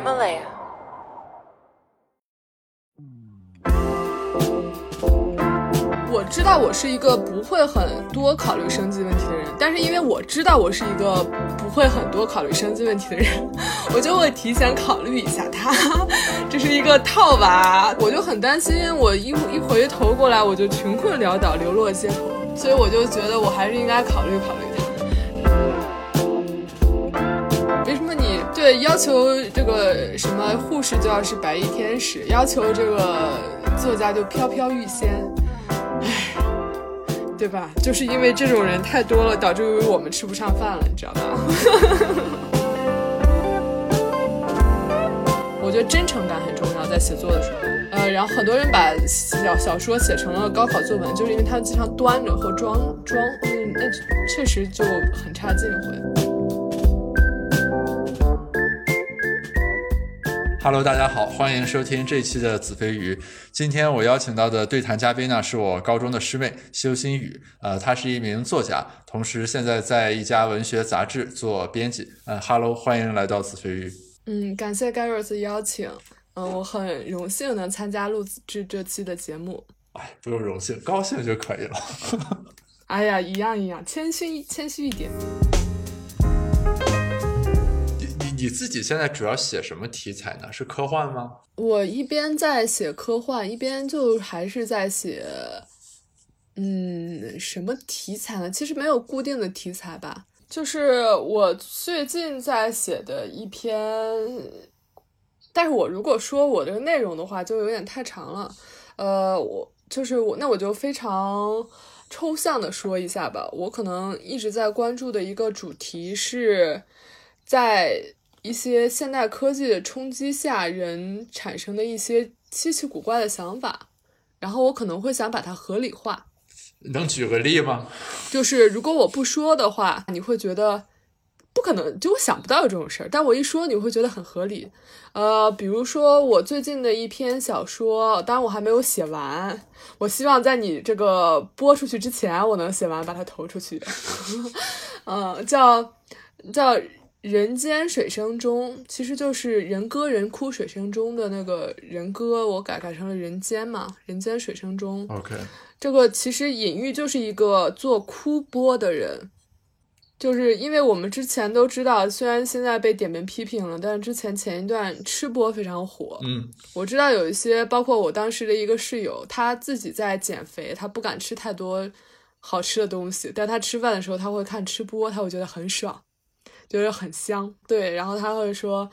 Himalaya. 我知道我是一个不会很多考虑生计问题的人，但是因为我知道我是一个不会很多考虑生计问题的人，我就会提前考虑一下它，这是一个套娃，我就很担心，我一一回头过来我就穷困潦倒，流落街头，所以我就觉得我还是应该考虑考虑要求这个什么护士就要是白衣天使，要求这个作家就飘飘欲仙？唉，对吧？就是因为这种人太多了，导致于我们吃不上饭了，你知道吧？我觉得真诚感很重要，在写作的时候。呃，然后很多人把小小说写成了高考作文，就是因为他们经常端着或装装，嗯，那确实就很差劲会。Hello，大家好，欢迎收听这期的子非鱼。今天我邀请到的对谈嘉宾呢，是我高中的师妹修心雨。呃，她是一名作家，同时现在在一家文学杂志做编辑。呃，Hello，欢迎来到子非鱼。嗯，感谢的邀请。嗯，我很荣幸能参加录制这期的节目。哎，不用荣幸，高兴就可以了。哎呀，一样一样，谦虚谦虚一点。你自己现在主要写什么题材呢？是科幻吗？我一边在写科幻，一边就还是在写，嗯，什么题材呢？其实没有固定的题材吧。就是我最近在写的一篇，但是我如果说我这个内容的话，就有点太长了。呃，我就是我，那我就非常抽象的说一下吧。我可能一直在关注的一个主题是在一些现代科技的冲击下，人产生的一些稀奇古怪的想法，然后我可能会想把它合理化。能举个例吗？就是如果我不说的话，你会觉得不可能，就我想不到有这种事儿。但我一说，你会觉得很合理。呃，比如说我最近的一篇小说，当然我还没有写完，我希望在你这个播出去之前，我能写完，把它投出去。嗯，叫叫人间水声中，其实就是人歌人哭水声中的那个人歌，我改改成了人间嘛，人间水声中。OK，这个其实隐喻就是一个做哭播的人，就是因为我们之前都知道，虽然现在被点名批评了，但是之前前一段吃播非常火。嗯，我知道有一些，包括我当时的一个室友，他自己在减肥，他不敢吃太多好吃的东西，但他吃饭的时候他会看吃播，他会觉得很爽，就是很香。对，然后他会说。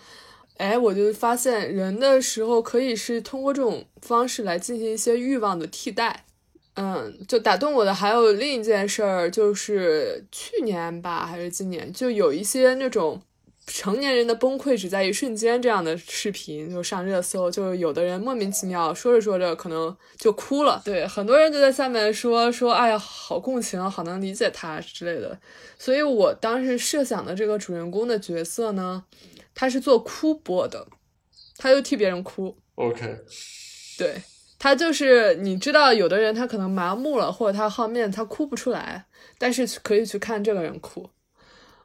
哎，我就发现人的时候可以是通过这种方式来进行一些欲望的替代。嗯，就打动我的还有另一件事儿，就是去年吧，还是今年，就有一些那种成年人的崩溃只在一瞬间这样的视频就上热搜，就有的人莫名其妙说着说着可能就哭了，对，很多人就在下面说说，哎呀，好共情，好能理解他之类的。所以我当时设想的这个主人公的角色呢，他是做哭播的，他就替别人哭。OK，对他就是你知道，有的人他可能麻木了，或者他好面，他哭不出来，但是可以去看这个人哭。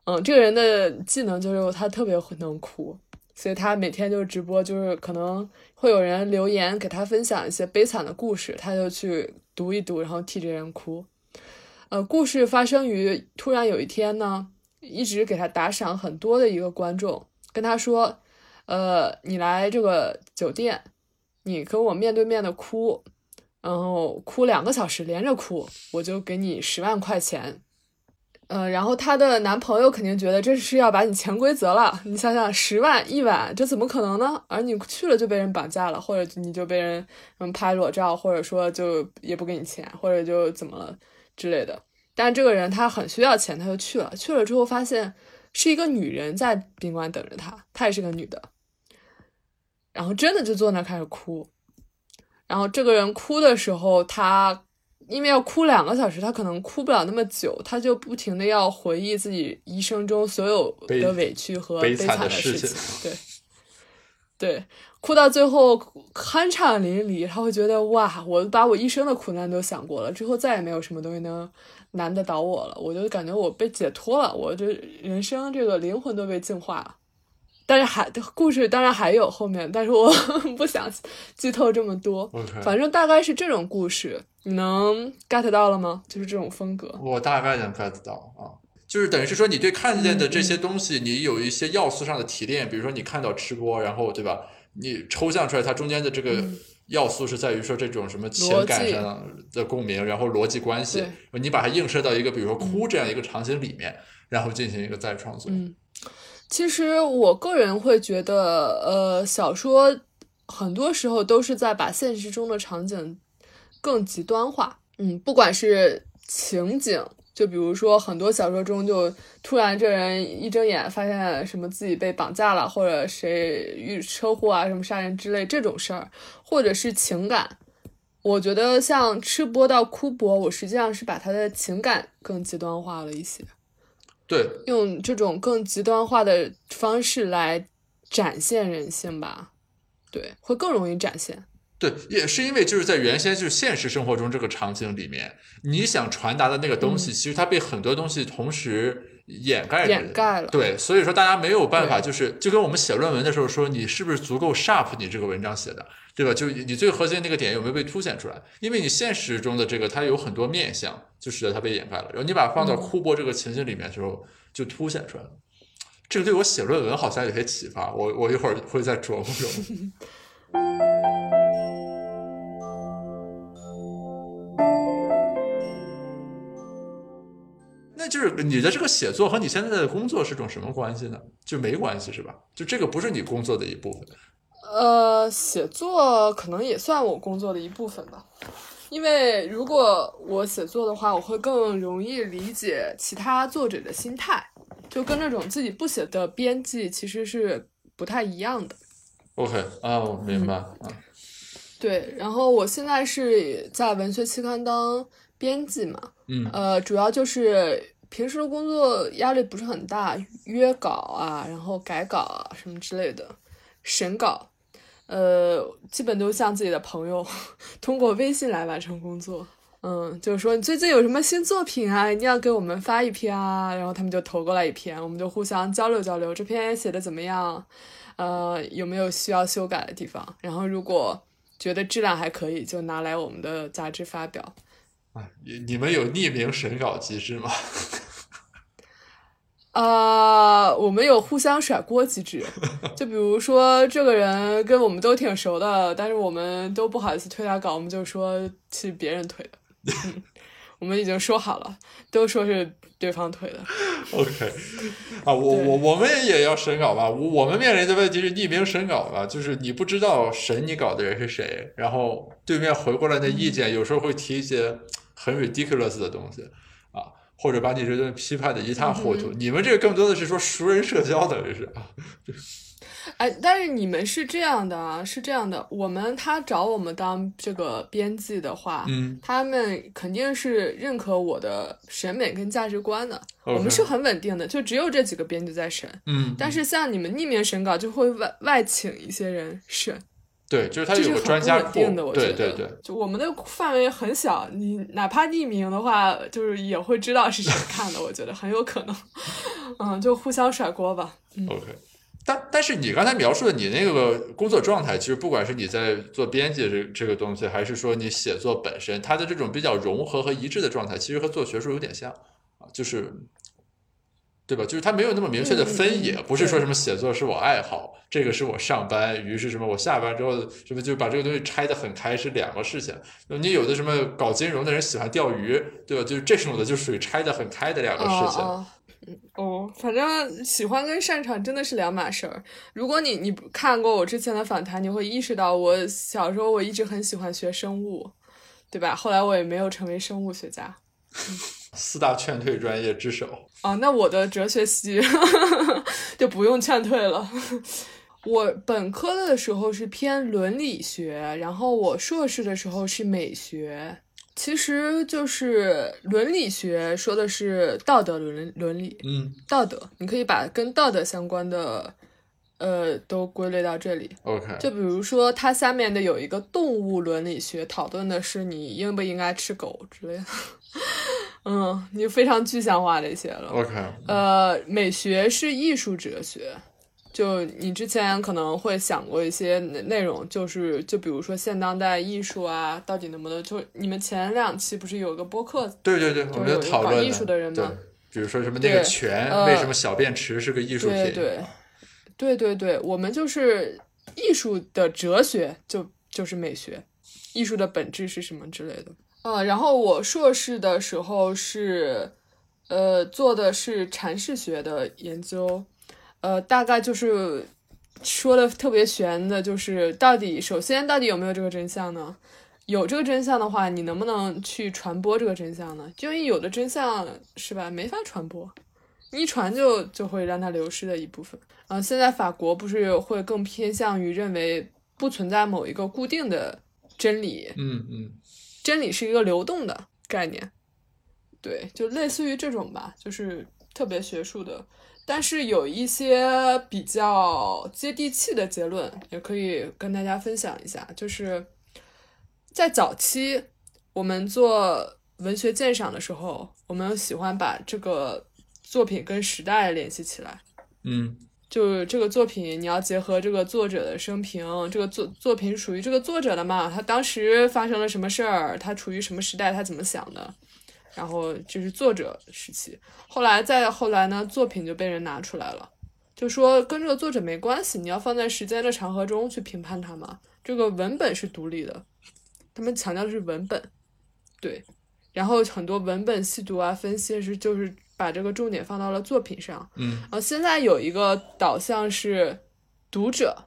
嗯，这个人的技能就是他特别会能哭，所以他每天就直播，就是可能会有人留言给他分享一些悲惨的故事，他就去读一读，然后替这人哭。呃，故事发生于突然有一天呢，一直给他打赏很多的一个观众跟他说，呃，你来这个酒店。你跟我面对面的哭，然后哭两个小时连着哭，我就给你十万块钱。呃，然后她的男朋友肯定觉得这是要把你潜规则了。你想想，十万一晚，这怎么可能呢？而你去了就被人绑架了，或者你就被人嗯拍裸照，或者说就也不给你钱，或者就怎么了之类的。但这个人他很需要钱，他就去了。去了之后发现是一个女人在宾馆等着他，她也是个女的。然后真的就坐那开始哭，然后这个人哭的时候，他因为要哭两个小时，他可能哭不了那么久，他就不停的要回忆自己一生中所有的委屈和悲惨惨的的事情情。对，对，哭到最后酣畅淋漓，他会觉得哇，我把我一生的苦难都想过了，之后再也没有什么东西能难得倒我了，我就感觉我被解脱了，我这人生这个灵魂都被净化了。但是还故事当然还有后面，但是我 不想剧透这么多。OK，反正大概是这种故事，你能 get 到了吗？就是这种风格。我大概能 get 到啊。就是等于是说，你对看见的这些东西，你有一些要素上的提炼，比如说你看到吃播，然后对吧？你抽象出来它中间的这个嗯要素是在于说这种什么情感上的共鸣，然后逻辑关系，你把它映射到一个比如说哭这样一个场景里面，然后进行一个再创作。嗯，其实我个人会觉得，呃，小说很多时候都是在把现实中的场景更极端化。嗯，不管是情景。就比如说，很多小说中就突然这人一睁眼发现什么自己被绑架了，或者谁遇车祸啊、什么杀人之类这种事儿，或者是情感。我觉得像吃播到哭播，我实际上是把他的情感更极端化了一些。对，用这种更极端化的方式来展现人性吧，对，会更容易展现。对，也是因为就是在原先就是现实生活中这个场景里面，你想传达的那个东西，嗯、其实它被很多东西同时掩盖掩盖了。对，所以说大家没有办法，就是就跟我们写论文的时候说，你是不是足够 sharp，你这个文章写的，对吧？就你最核心那个点有没有被凸显出来？因为你现实中的这个它有很多面相，就使得它被掩盖了。然后你把它放到哭播这个情境里面的时候，就凸显出来了。这个对我写论文好像有些启发，我我一会儿会再琢磨琢磨。那就是你的这个写作和你现在的工作是种什么关系呢？就没关系是吧？就这个不是你工作的一部分。呃，写作可能也算我工作的一部分吧，因为如果我写作的话，我会更容易理解其他作者的心态，就跟那种自己不写的编辑其实是不太一样的。OK 啊，我明白啊。嗯、对，然后我现在是在文学期刊当编辑嘛，嗯，呃，主要就是平时的工作压力不是很大，约稿啊，然后改稿啊什么之类的，审稿。呃，基本都像自己的朋友通过微信来完成工作。嗯，就是说你最近有什么新作品啊，一定要给我们发一篇啊，然后他们就投过来一篇，我们就互相交流交流，这篇写的怎么样？呃，有没有需要修改的地方？然后如果觉得质量还可以，就拿来我们的杂志发表。啊，你你们有匿名审稿机制吗？啊、呃，我们有互相甩锅机制，就比如说这个人跟我们都挺熟的，但是我们都不好意思推他稿，我们就说是别人推的。嗯，我们已经说好了，都说是对方推的。OK，啊，我我我们也要审稿吧？我们面临的问题是匿名审稿吧，就是你不知道审你稿的人是谁，然后对面回过来的意见有时候会提一些很 ridiculous 的东西啊。或者把你这顿批判的一塌糊涂，嗯、你们这个更多的是说熟人社交等于是啊。哎，但是你们是这样的啊，是这样的，我们他找我们当这个编辑的话，嗯，他们肯定是认可我的审美跟价值观的。我们是很稳定的，就只有这几个编辑在审。嗯，但是像你们匿名审稿，就会外外请一些人审。对，就是他有个专家库，对对对，就我们的范围很小，你哪怕匿名的话，就是也会知道是谁 看的，我觉得很有可能，嗯，就互相甩锅吧。嗯、OK，但但是你刚才描述的你那个工作状态，其实不管是你在做编辑这这个东西，还是说你写作本身，它的这种比较融合和一致的状态，其实和做学术有点像啊，就是。对吧？就是他没有那么明确的分野，嗯、不是说什么写作是我爱好，这个是我上班，于是什么我下班之后什么就把这个东西拆得很开，是两个事情。你有的什么搞金融的人喜欢钓鱼，对吧？就是这种的就属于拆得很开的两个事情。哦，哦反正喜欢跟擅长真的是两码事儿。如果你你看过我之前的访谈，你会意识到我小时候我一直很喜欢学生物，对吧？后来我也没有成为生物学家。四大劝退专业之首啊，那我的哲学系 就不用劝退了。我本科的时候是偏伦理学，然后我硕士的时候是美学。其实就是伦理学说的是道德伦伦理，嗯，道德，你可以把跟道德相关的，呃，都归类到这里。OK，就比如说它下面的有一个动物伦理学，讨论的是你应不应该吃狗之类的。嗯，你非常具象化的一些了。OK，呃，美学是艺术哲学，就你之前可能会想过一些内内容，就是就比如说现当代艺术啊，到底能不能？就你们前两期不是有个播客，对对对，我们就是有讨论艺术的人吗，比如说什么那个对泉，呃为什么小便池是个艺术品？对对对对对，我们就是艺术的哲学就就是美学，艺术的本质是什么之类的。呃，然后我硕士的时候是，呃，做的是阐释学的研究，呃，大概就是说的特别玄的，就是到底首先到底有没有这个真相呢？有这个真相的话，你能不能去传播这个真相呢？就因为有的真相是吧，没法传播，一传就就会让它流失的一部分。啊、现在法国不是会更偏向于认为不存在某一个固定的真理，嗯嗯，真理是一个流动的概念，对，就类似于这种吧，就是特别学术的，但是有一些比较接地气的结论，也可以跟大家分享一下。就是在早期我们做文学鉴赏的时候，我们喜欢把这个作品跟时代联系起来。嗯就这个作品，你要结合这个作者的生平，这个作作品属于这个作者的嘛？他当时发生了什么事儿？他处于什么时代？他怎么想的？然后就是作者时期。后来再后来呢，作品就被人拿出来了，就说跟这个作者没关系，你要放在时间的长河中去评判它嘛。这个文本是独立的，他们强调的是文本，对。然后很多文本细读啊、分析是就是把这个重点放到了作品上。嗯然后现在有一个导向是读者，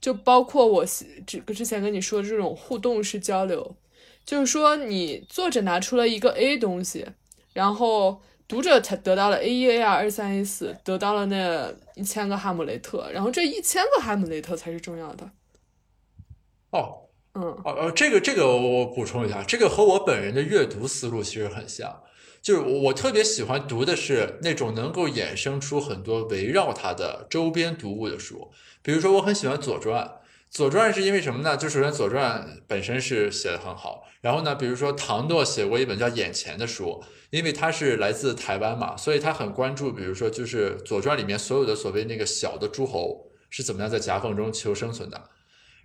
就包括我喜之之前跟你说的这种互动式交流，就是说你作者拿出了一个 A 东西，然后读者才得到了 A 一、A 二、A 三、A 四，得到了那一千个哈姆雷特，然后这一千个哈姆雷特才是重要的。哦嗯哦哦，这个这个我补充一下，这个和我本人的阅读思路其实很像。就是我特别喜欢读的是那种能够衍生出很多围绕它的周边读物的书，比如说我很喜欢《左传》，《左传》是因为什么呢？就首先《左传》本身是写的很好，然后呢，比如说唐诺写过一本叫《眼前》的书，因为他是来自台湾嘛，所以他很关注，比如说就是《左传》里面所有的所谓那个小的诸侯是怎么样在夹缝中求生存的。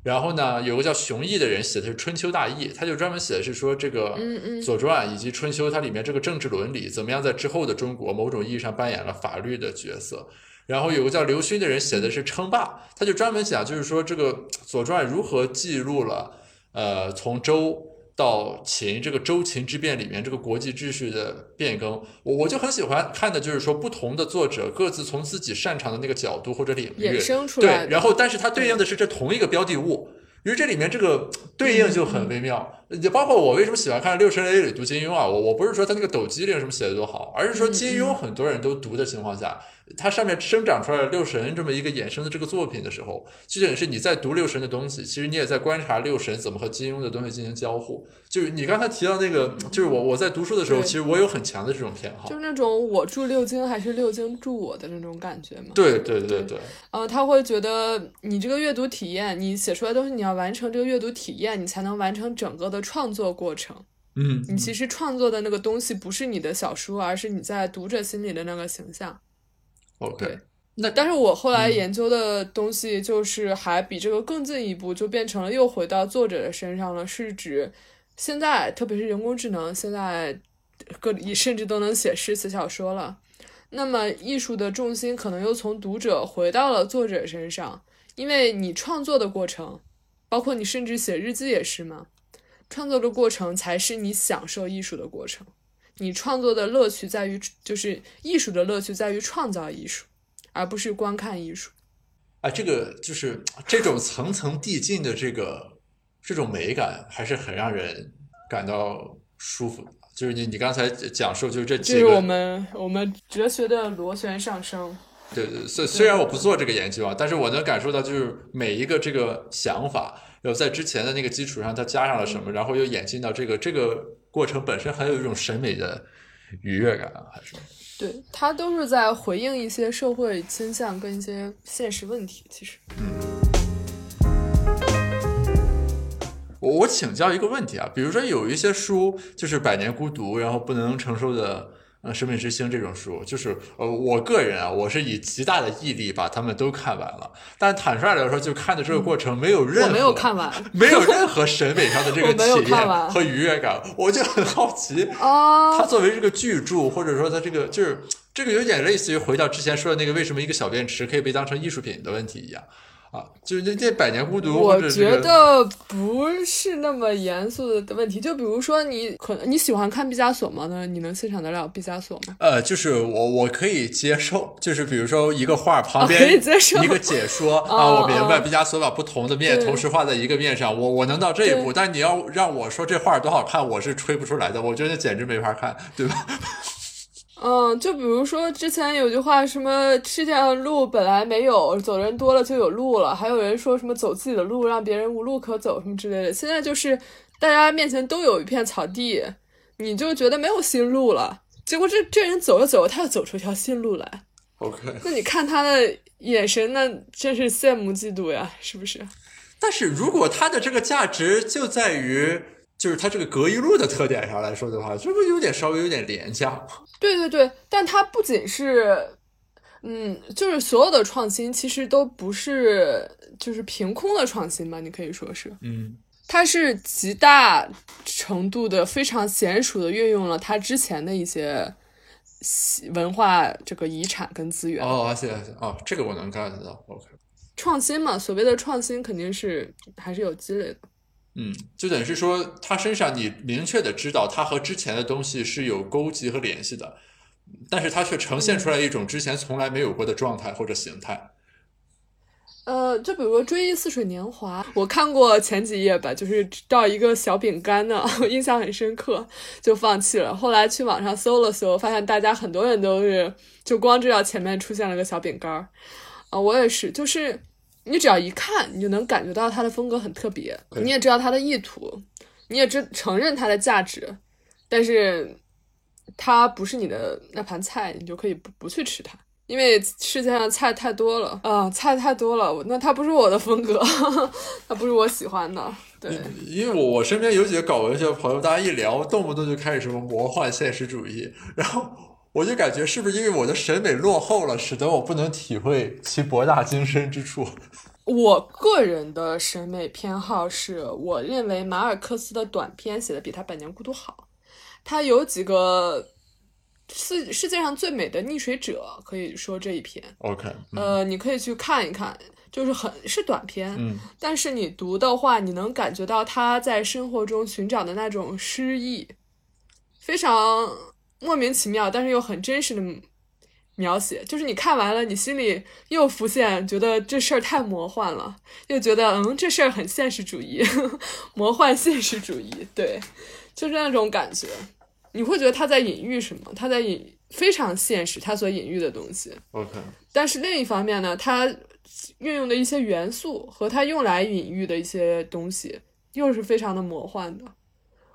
然后呢，有个叫熊毅的人写的是《春秋大义》，他就专门写的是说这个左传》以及《春秋》它里面这个政治伦理怎么样在之后的中国某种意义上扮演了法律的角色。然后有个叫刘勋的人写的是称霸，他就专门讲就是说这个《左传》如何记录了呃从周到秦这个周秦之变里面这个国际秩序的变更。我我就很喜欢看的就是说不同的作者各自从自己擅长的那个角度或者领域衍生出来对，然后但是它对应的是这同一个标的物。因为这里面这个对应就很微妙，也包括我为什么喜欢看六神 A 里读金庸啊，我我不是说他那个抖机灵什么写的多好，而是说金庸很多人都读的情况下，它上面生长出来六神这么一个衍生的这个作品的时候，就等于是你在读六神的东西，其实你也在观察六神怎么和金庸的东西进行交互。就是你刚才提到那个，就是我我在读书的时候，其实我有很强的这种偏好就。是那种我住六经还是六经住我的那种感觉嘛。对对对对，呃，他会觉得你这个阅读体验，你写出来的东西，你要完成这个阅读体验，你才能完成整个的创作过程。嗯，你其实创作的那个东西不是你的小说，而是你在读者心里的那个形象。OK，对那但是我后来嗯研究的东西，就是还比这个更进一步，就变成了又回到作者的身上了，是指现在，特别是人工智能，现在各甚至都能写诗词小说了。那么艺术的重心可能又从读者回到了作者身上，因为你创作的过程，包括你甚至写日记也是嘛，创作的过程才是你享受艺术的过程。你创作的乐趣在于，就是艺术的乐趣在于创造艺术，而不是观看艺术。啊，这个就是这种层层递进的这个这种美感，还是很让人感到舒服的。就是你你刚才讲述，就是这几个，这是我们我们哲学的螺旋上升。对对，虽虽然我不做这个研究啊，但是我能感受到，就是每一个这个想法，然后在之前的那个基础上，它加上了什么，然后又演进到这个这个过程本身，还有一种审美的愉悦感啊，还是。对，它都是在回应一些社会倾向跟一些现实问题。其实，我我请教一个问题啊，比如说有一些书就是百年孤独，然后不能承受的呃，《生命之星》这种书，就是呃，我个人啊，我是以极大的毅力把他们都看完了。但坦率来说，就看的这个过程没有任何，我没有看完，没有任何审美上的这个体验和愉悦感。我就很好奇，哦它作为这个巨著，或者说它这个就是这个有点类似于回到之前说的那个为什么一个小便池可以被当成艺术品的问题一样啊，就是那这百年孤独，我觉得不是那么严肃的问题。就比如说你可能你喜欢看毕加索吗？那你能欣赏得了毕加索吗？呃，就是我我可以接受，就是比如说一个画旁边一个解说 啊，哦我明白哦毕加索把不同的面同时画在一个面上，我我能到这一步，但你要让我说这画多好看，我是吹不出来的，我觉得简直没法看，对吧？嗯，就比如说之前有句话，什么世界上路本来没有，走人多了就有路了。还有人说什么走自己的路，让别人无路可走什么之类的。现在就是大家面前都有一片草地，你就觉得没有新路了。结果这这人走着走着，他又走出一条新路来。OK，那你看他的眼神，那真是羡慕嫉妒呀，是不是？但是如果他的这个价值就在于。就是它这个隔一路的特点上来说的话，这不有点稍微有点廉价 吗？对对对，但它不仅是，嗯，就是所有的创新其实都不是就是凭空的创新吧，你可以说是，嗯它是极大程度的非常娴熟的运用了它之前的一些文化这个遗产跟资源。哦，谢谢哦，这个我能 get 到。OK，创新嘛，所谓的创新肯定是还是有积累的。嗯，就等于是说，他身上你明确的知道他和之前的东西是有勾结和联系的，但是他却呈现出来一种之前从来没有过的状态或者形态。呃，就比如说《追忆似水年华》，我看过前几页吧，就是到一个小饼干呢，我印象很深刻，就放弃了。后来去网上搜了搜，发现大家很多人都是就光知道前面出现了个小饼干儿，啊、我也是，就是你只要一看，你就能感觉到他的风格很特别，你也知道他的意图，你也知承认他的价值，但是它不是你的那盘菜，你就可以不不去吃它。因为世界上菜太多了啊、菜太多了，我那它不是我的风格，它不是我喜欢的。对，因为我我身边有几个搞文学的朋友，大家一聊，动不动就开始什么魔幻现实主义，然后我就感觉是不是因为我的审美落后了，使得我不能体会其博大精深之处。我个人的审美偏好是，我认为马尔克斯的短篇写的比他《百年孤独》好。他有几个世世界上最美的溺水者，可以说这一篇。OK，嗯呃，你可以去看一看，就是很是短篇，嗯但是你读的话，你能感觉到他在生活中寻找的那种诗意，非常莫名其妙，但是又很真实的描写。就是你看完了，你心里又浮现，觉得这事儿太魔幻了，又觉得嗯，这事儿很现实主义呵呵，魔幻现实主义，对，就是那种感觉。你会觉得他在隐喻什么？他在隐非常现实，他所隐喻的东西。，OK，但是另一方面呢，他运用的一些元素和他用来隐喻的一些东西，又是非常的魔幻的。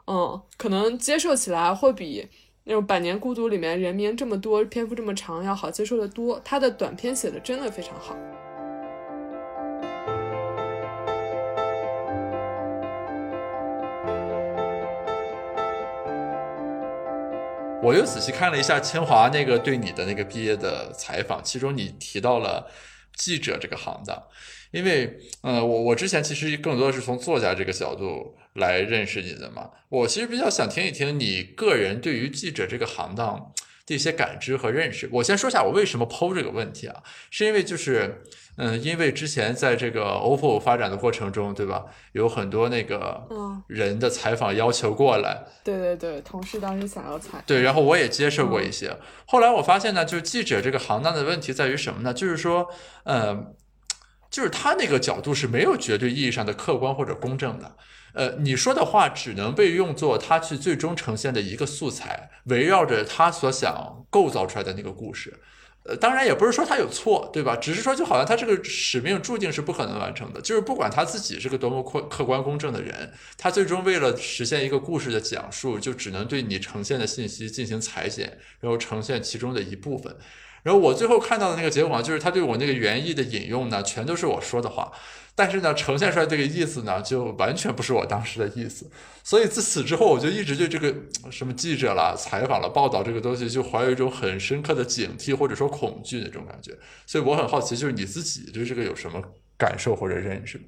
嗯，可能接受起来会比那种《百年孤独》里面人名这么多、篇幅这么长要好接受的多。他的短篇写的真的非常好。我又仔细看了一下清华那个对你的那个毕业的采访，其中你提到了记者这个行当，因为呃，我我之前其实更多的是从作家这个角度来认识你的嘛，我其实比较想听一听你个人对于记者这个行当 的一些感知和认识。我先说一下我为什么抛这个问题啊，是因为就是嗯，因为之前在这个 OPPO 发展的过程中，对吧，有很多那个嗯，人的采访要求过来，对对对，同事当时想要采，对，然后我也接受过一些。后来我发现呢，就是记者这个行当的问题在于什么呢？就是说，呃，就是他那个角度是没有绝对意义上的客观或者公正的。呃，你说的话只能被用作他去最终呈现的一个素材，围绕着他所想构造出来的那个故事。呃，当然也不是说他有错，对吧？只是说就好像他这个使命注定是不可能完成的，就是不管他自己是个多么客客观公正的人，他最终为了实现一个故事的讲述，就只能对你呈现的信息进行裁剪，然后呈现其中的一部分。然后我最后看到的那个结果就是他对我那个原意的引用呢，全都是我说的话，但是呢，呈现出来这个意思呢，就完全不是我当时的意思。所以自此之后，我就一直对这个什么记者啦、采访了、报道这个东西，就怀有一种很深刻的警惕或者说恐惧那种感觉。所以我很好奇，就是你自己对这个有什么感受或者认识？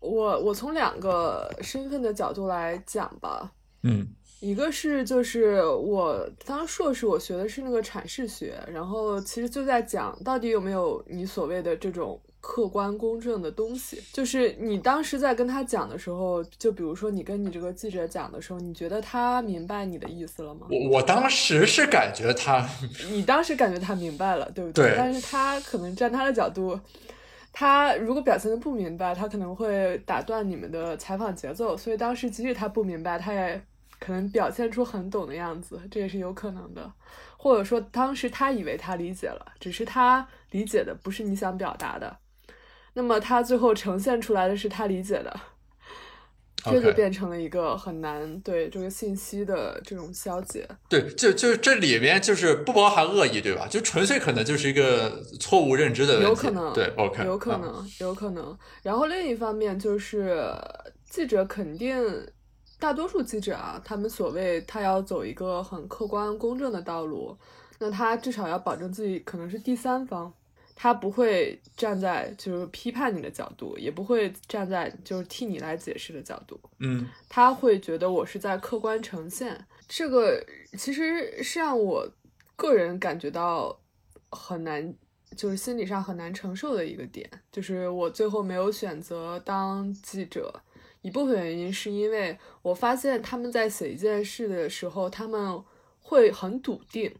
我我从两个身份的角度来讲吧，嗯。一个是就是我当硕士，我学的是那个阐释学，然后其实就在讲到底有没有你所谓的这种客观公正的东西。就是你当时在跟他讲的时候，就比如说你跟你这个记者讲的时候，你觉得他明白你的意思了吗？我我当时是感觉他，你当时感觉他明白了，对不对？但是他可能站他的角度，他如果表现的不明白，他可能会打断你们的采访节奏。所以当时即使他不明白，他也。可能表现出很懂的样子，这也是有可能的，或者说当时他以为他理解了，只是他理解的不是你想表达的，那么他最后呈现出来的是他理解的，这就变成了一个很难对这个信息的这种消解。对，就就这里面就是不包含恶意，对吧？就纯粹可能就是一个错误认知的问题。有可能，对，OK，有可能，有可能。然后另一方面就是记者肯定。大多数记者啊，他们所谓他要走一个很客观公正的道路，那他至少要保证自己可能是第三方，他不会站在就是批判你的角度，也不会站在就是替你来解释的角度，嗯，他会觉得我是在客观呈现，这个其实是让我个人感觉到很难，就是心理上很难承受的一个点，就是我最后没有选择当记者。一部分原因是因为我发现他们在写一件事的时候，他们会很笃定，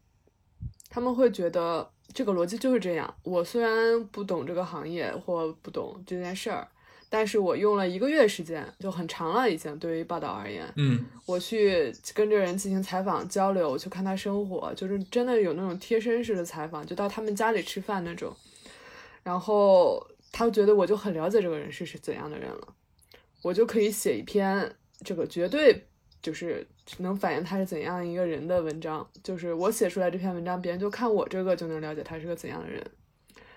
他们会觉得这个逻辑就是这样。我虽然不懂这个行业或不懂这件事儿，但是我用了一个月时间，就很长了已经。对于报道而言，嗯，我去跟这人进行采访交流，我去看他生活，就是真的有那种贴身式的采访，就到他们家里吃饭那种。然后他觉得我就很了解这个人是是怎样的人了。我就可以写一篇这个绝对就是能反映他是怎样一个人的文章，就是我写出来这篇文章，别人就看我这个就能了解他是个怎样的人。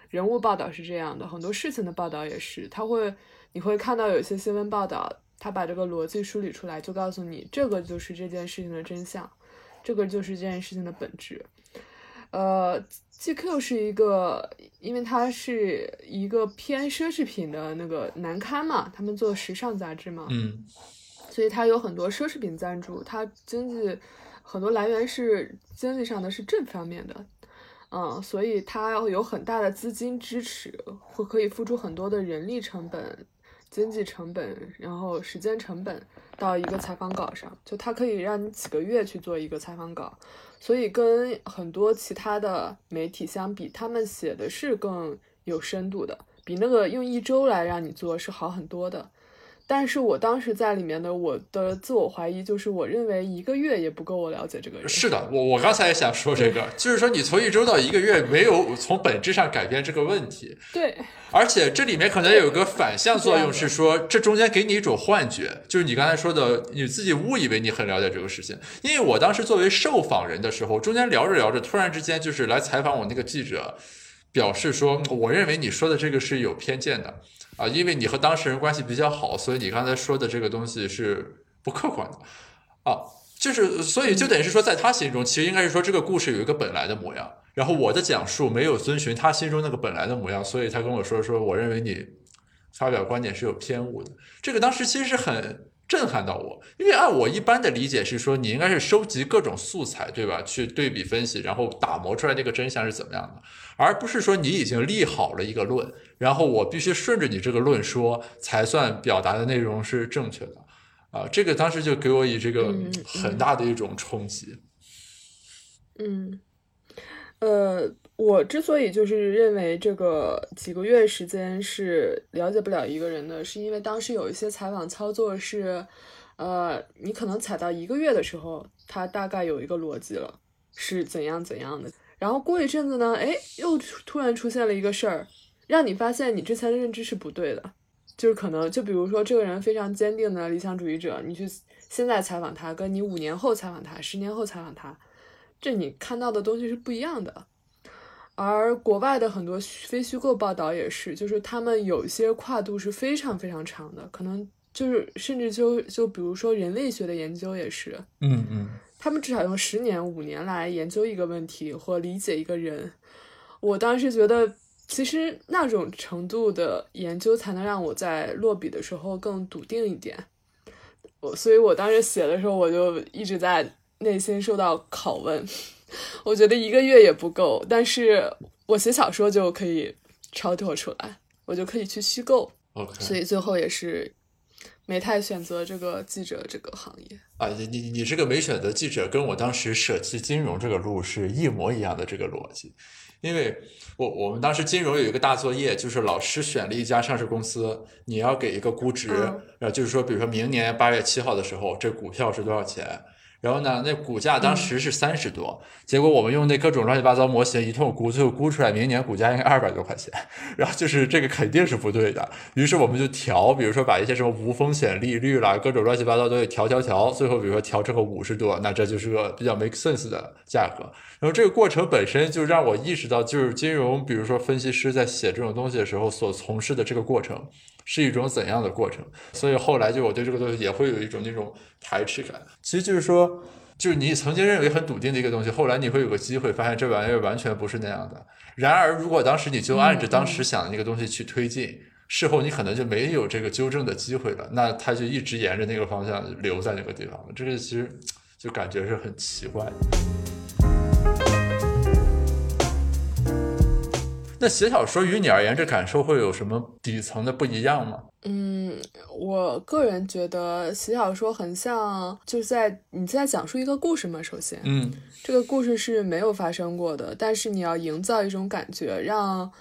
人物报道是这样的，很多事情的报道也是，他会你会看到有一些新闻报道，他把这个逻辑梳理出来，就告诉你这个就是这件事情的真相，这个就是这件事情的本质。呃，GQ 是一个，因为它是一个偏奢侈品的那个男刊嘛，他们做时尚杂志嘛，嗯，所以它有很多奢侈品赞助，它经济很多来源是经济上的是正方面的，嗯，所以它有很大的资金支持，会可以付出很多的人力成本、经济成本，然后时间成本到一个采访稿上，就它可以让你几个月去做一个采访稿。所以跟很多其他的媒体相比，他们写的是更有深度的，比那个用一周来让你做是好很多的。但是我当时在里面的我的自我怀疑就是，我认为一个月也不够我了解这个人。是的，我我刚才也想说这个，就是说你从一周到一个月没有从本质上改变这个问题。对，而且这里面可能有个反向作用，是说这中间给你一种幻觉，就是你刚才说的，你自己误以为你很了解这个事情。因为我当时作为受访人的时候，中间聊着聊着，突然之间就是来采访我那个记者表示说，我认为你说的这个是有偏见的。啊，因为你和当事人关系比较好，所以你刚才说的这个东西是不客观的，啊，就是所以就等于是说，在他心中，其实应该是说这个故事有一个本来的模样，然后我的讲述没有遵循他心中那个本来的模样，所以他跟我说说，我认为你发表观点是有偏误的。这个当时其实是很。震撼到我，因为按我一般的理解是说，你应该是收集各种素材，对吧？去对比分析，然后打磨出来那个真相是怎么样的，而不是说你已经立好了一个论，然后我必须顺着你这个论说，才算表达的内容是正确的。啊，这个当时就给我以这个很大的一种冲击。嗯，呃。我之所以就是认为这个几个月时间是了解不了一个人的，是因为当时有一些采访操作是，呃，你可能采到一个月的时候，他大概有一个逻辑了，是怎样怎样的，然后过一阵子呢，哎，又突然出现了一个事儿，让你发现你之前的认知是不对的，就是可能就比如说这个人非常坚定的理想主义者，你去现在采访他，跟你五年后采访他，十年后采访他，这你看到的东西是不一样的。而国外的很多非虚构报道也是，就是他们有一些跨度是非常非常长的，可能就是甚至就就比如说人类学的研究也是，嗯嗯，他们至少用十年、五年来研究一个问题或理解一个人。我当时觉得，其实那种程度的研究才能让我在落笔的时候更笃定一点。我所以，我当时写的时候，我就一直在内心受到拷问。我觉得一个月也不够，但是我写小说就可以超脱出来，我就可以去虚构。OK，所以最后也是没太选择这个记者这个行业。啊，你你你这个没选择记者，跟我当时舍弃金融这个路是一模一样的这个逻辑，因为我我们当时金融有一个大作业，就是老师选了一家上市公司，你要给一个估值，嗯就是说，比如说明年八月七号的时候，这股票是多少钱？然后呢，那股价当时是三十多，结果我们用那各种乱七八糟模型一通估，最后估出来明年股价应该二百多块钱，然后就是这个肯定是不对的，于是我们就调，比如说把一些什么无风险利率啦，各种乱七八糟东西调调调，最后比如说调成个五十多，那这就是个比较 make sense 的价格。然后这个过程本身就让我意识到，就是金融，比如说分析师在写这种东西的时候所从事的这个过程是一种怎样的过程。所以后来就我对这个东西也会有一种那种排斥感。其实就是说，就是你曾经认为很笃定的一个东西，后来你会有个机会发现这玩意儿完全不是那样的。然而，如果当时你就按着当时想的那个东西去推进，事后你可能就没有这个纠正的机会了，那它就一直沿着那个方向留在那个地方了。这个其实就感觉是很奇怪的。那写小说于你而言，这感受会有什么底层的不一样吗？嗯，我个人觉得写小说很像，就是在你在讲述一个故事嘛。首先，嗯这个故事是没有发生过的，但是你要营造一种感觉，让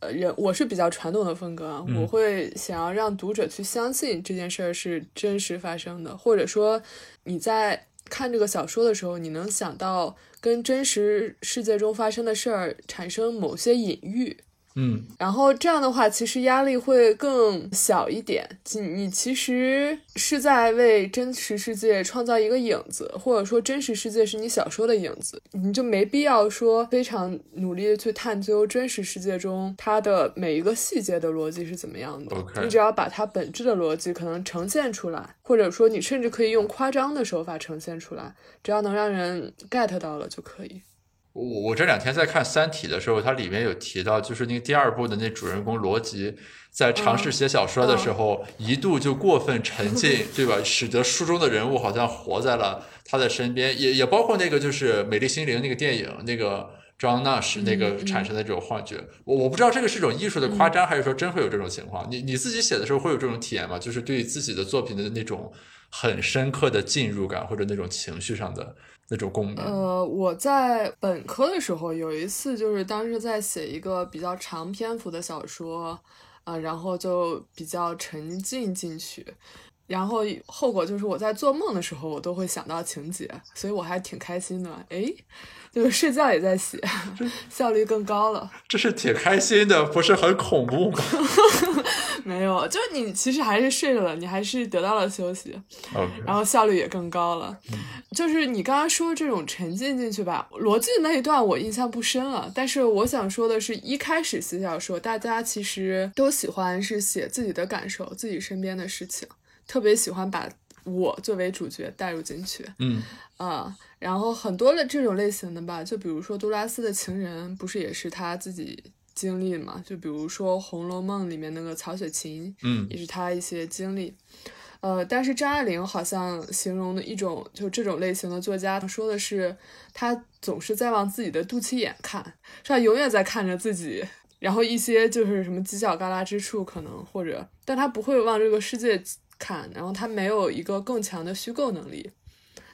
呃人，我是比较传统的风格啊，嗯我会想要让读者去相信这件事儿是真实发生的，或者说你在看这个小说的时候，你能想到跟真实世界中发生的事儿产生某些隐喻。嗯然后这样的话，其实压力会更小一点。你你其实是在为真实世界创造一个影子，或者说真实世界是你小说的影子，你就没必要说非常努力的去探究真实世界中它的每一个细节的逻辑是怎么样的。你只要把它本质的逻辑可能呈现出来，或者说你甚至可以用夸张的手法呈现出来，只要能让人 get 到了就可以。我我这两天在看《三体》的时候，它里面有提到，就是那个第二部的那主人公罗辑，在尝试写小说的时候，一度就过分沉浸，对吧？使得书中的人物好像活在了他的身边，也也包括那个就是《美丽心灵》那个电影，那个张娜什那个产生的这种幻觉。我我不知道这个是一种艺术的夸张，还是说真会有这种情况？你你自己写的时候会有这种体验吗？就是对自己的作品的那种很深刻的进入感，或者那种情绪上的那种共鸣？呃，我在本科的时候有一次，就是当时在写一个比较长篇幅的小说，啊、然后就比较沉浸进去，然后后果就是我在做梦的时候，我都会想到情节，所以我还挺开心的。诶，就是睡觉也在写，效率更高了。这是挺开心的，不是很恐怖吗 没有，就是你其实还是睡了，你还是得到了休息。然后效率也更高了。就是你刚刚说这种沉浸进去吧，逻辑那一段我印象不深了。但是我想说的是，一开始写小说，大家其实都喜欢是写自己的感受、自己身边的事情，特别喜欢把我作为主角带入进去。嗯啊、然后很多的这种类型的吧，就比如说杜拉斯的情人，不是也是他自己经历嘛？就比如说《红楼梦》里面那个曹雪芹，嗯也是他一些经历。呃，但是张爱玲好像形容的一种就这种类型的作家，说的是他总是在往自己的肚脐眼看，是他永远在看着自己，然后一些就是什么犄角旮旯之处可能或者，但他不会往这个世界看，然后他没有一个更强的虚构能力，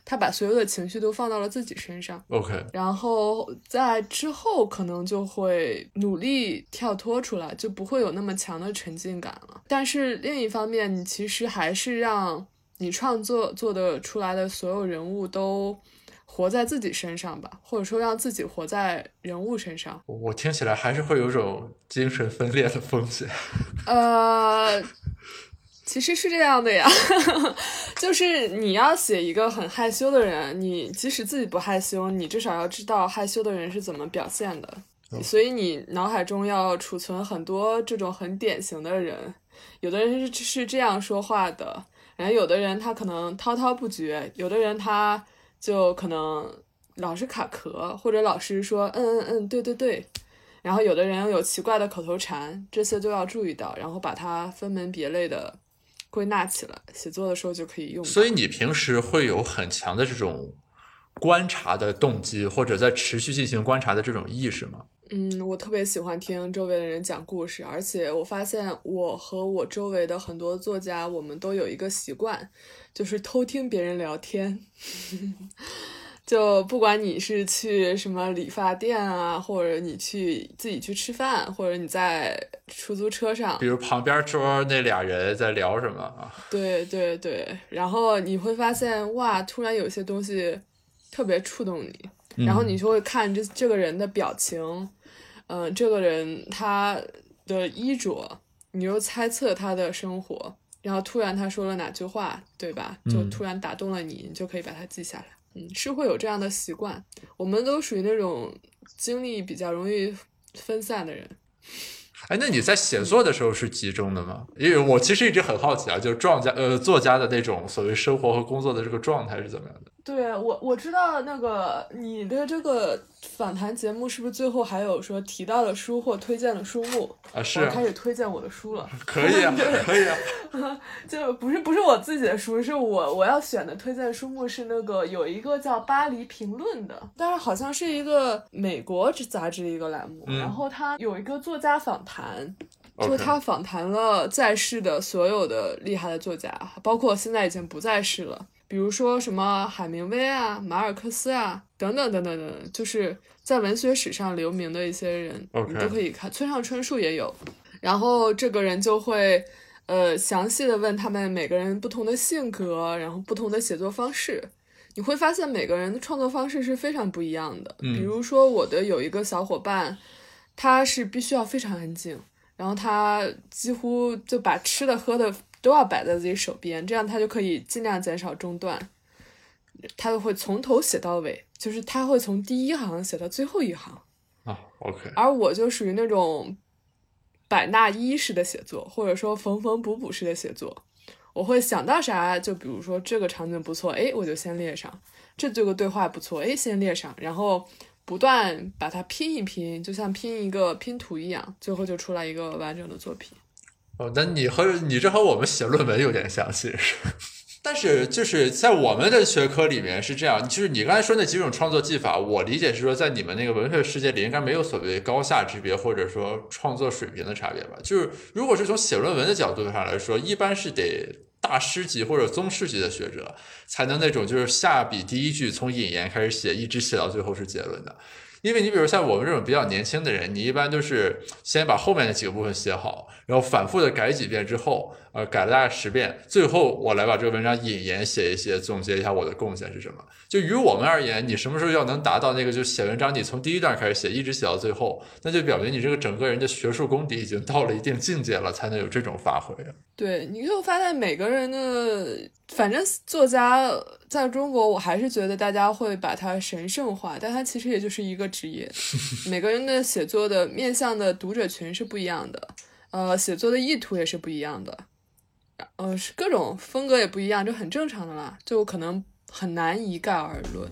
他把所有的情绪都放到了自己身上。，OK，然后在之后可能就会努力跳脱出来，就不会有那么强的沉浸感了。但是另一方面，你其实还是让你创作做的出来的所有人物都活在自己身上吧，或者说让自己活在人物身上。我我听起来还是会有种精神分裂的风险。呃，其实是这样的呀，就是你要写一个很害羞的人，你即使自己不害羞，你至少要知道害羞的人是怎么表现的。所以你脑海中要储存很多这种很典型的人。有的人是是这样说话的，然后有的人他可能滔滔不绝，有的人他就可能老是卡壳，或者老是说嗯嗯嗯，对对对。然后有的人有奇怪的口头禅，这些都要注意到，然后把它分门别类的归纳起来，写作的时候就可以用。所以你平时会有很强的这种观察的动机，或者在持续进行观察的这种意识吗？嗯，我特别喜欢听周围的人讲故事，而且我发现我和我周围的很多作家，我们都有一个习惯，就是偷听别人聊天。就不管你是去什么理发店啊，或者你去自己去吃饭，或者你在出租车上，比如旁边桌那俩人在聊什么啊？对对对，然后你会发现哇，突然有些东西特别触动你，然后你就会看这这个人的表情。嗯，这个人他的衣着，你又猜测他的生活，然后突然他说了哪句话，对吧？就突然打动了你，你就可以把它记下来。嗯，是会有这样的习惯。我们都属于那种精力比较容易分散的人。哎，那你在写作的时候是集中的吗？因为我其实一直很好奇啊，就是作家呃作家的那种所谓生活和工作的这个状态是怎么样的？对我我知道那个你的这个访谈节目是不是最后还有说提到了书或推荐了书目啊？是开始推荐我的书了，可以啊，可以啊，就不是不是我自己的书，是我我要选的推荐书目是那个有一个叫《巴黎评论》的，但是好像是一个美国杂志的一个栏目，然后它有一个作家访谈，就他访谈了在世的所有的厉害的作家，包括现在已经不在世了。比如说什么海明威啊、马尔克斯啊等等等等等，就是在文学史上留名的一些人，你都可以看。村上春树也有，然后这个人就会呃详细的问他们每个人不同的性格，然后不同的写作方式。你会发现每个人的创作方式是非常不一样的。比如说我的有一个小伙伴，他是必须要非常安静，然后他几乎就把吃的喝的。都要摆在自己手边，这样他就可以尽量减少中断。他就会从头写到尾，就是他会从第一行写到最后一行。啊，OK。而我就属于那种百纳一式的写作，或者说缝缝补补式的写作。我会想到啥，就比如说这个场景不错，哎，我就先列上；这这个对话不错，哎，先列上，然后不断把它拼一拼，就像拼一个拼图一样，最后就出来一个完整的作品。哦，那你和你这和我们写论文有点像，其实。但是就是在我们的学科里面是这样，就是你刚才说那几种创作技法，我理解是说在你们那个文学世界里应该没有所谓高下之别，或者说创作水平的差别吧？就是如果是从写论文的角度上来说，一般是得大师级或者宗师级的学者才能那种就是下笔第一句从引言开始写，一直写到最后是结论的。因为你比如像我们这种比较年轻的人，你一般都是先把后面的几个部分写好，然后反复的改几遍之后，呃，改了大概十遍，最后我来把这个文章引言写一写，总结一下我的贡献是什么。就于我们而言，你什么时候要能达到那个，就写文章，你从第一段开始写，一直写到最后，那就表明你这个整个人的学术功底已经到了一定境界了，才能有这种发挥。对，你就发现每个人的，反正作家在中国，我还是觉得大家会把它神圣化，但他其实也就是一个职业。每个人的写作的面向的读者群是不一样的，呃，写作的意图也是不一样的，呃，是各种风格也不一样，就很正常的啦，就可能很难一概而论。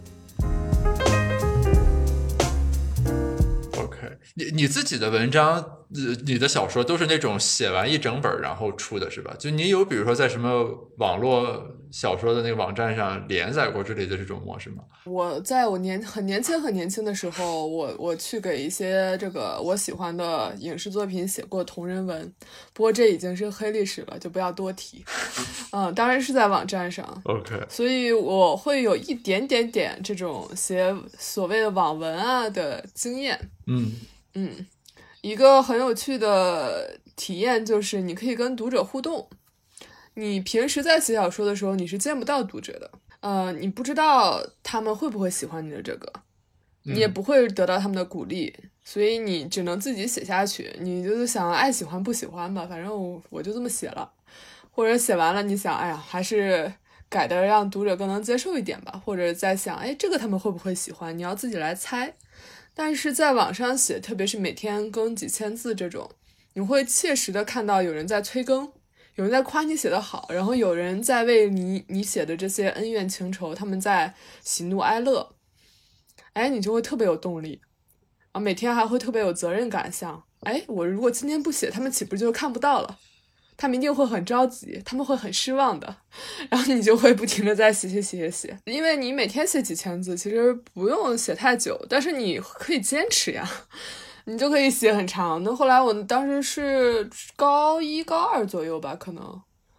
OK，你你自己的文章，呃，你的小说都是那种写完一整本然后出的是吧？就你有比如说在什么网络小说的那个网站上连载过之类的这种模式吗？我在我年很年轻很年轻的时候，我我去给一些这个我喜欢的影视作品写过同人文，不过这已经是黑历史了，就不要多提。嗯，当然是在网站上。OK，所以我会有一点点点这种写所谓的网文啊的经验。嗯。嗯，一个很有趣的体验就是你可以跟读者互动。你平时在写小说的时候，你是见不到读者的，呃，你不知道他们会不会喜欢你的这个，你也不会得到他们的鼓励，所以你只能自己写下去。你就是想爱喜欢不喜欢吧，反正我就这么写了。或者写完了，你想，哎呀，还是改的让读者更能接受一点吧。或者在想，哎，这个他们会不会喜欢？你要自己来猜。但是在网上写，特别是每天更几千字这种，你会切实的看到有人在催更，有人在夸你写的好，然后有人在为你你写的这些恩怨情仇，他们在喜怒哀乐，哎，你就会特别有动力啊，每天还会特别有责任感，像哎，我如果今天不写，他们岂不就看不到了？他们一定会很着急，他们会很失望的，然后你就会不停的在写写写写写，因为你每天写几千字，其实不用写太久，但是你可以坚持呀，你就可以写很长。那后来我当时是高一高二左右吧，可能，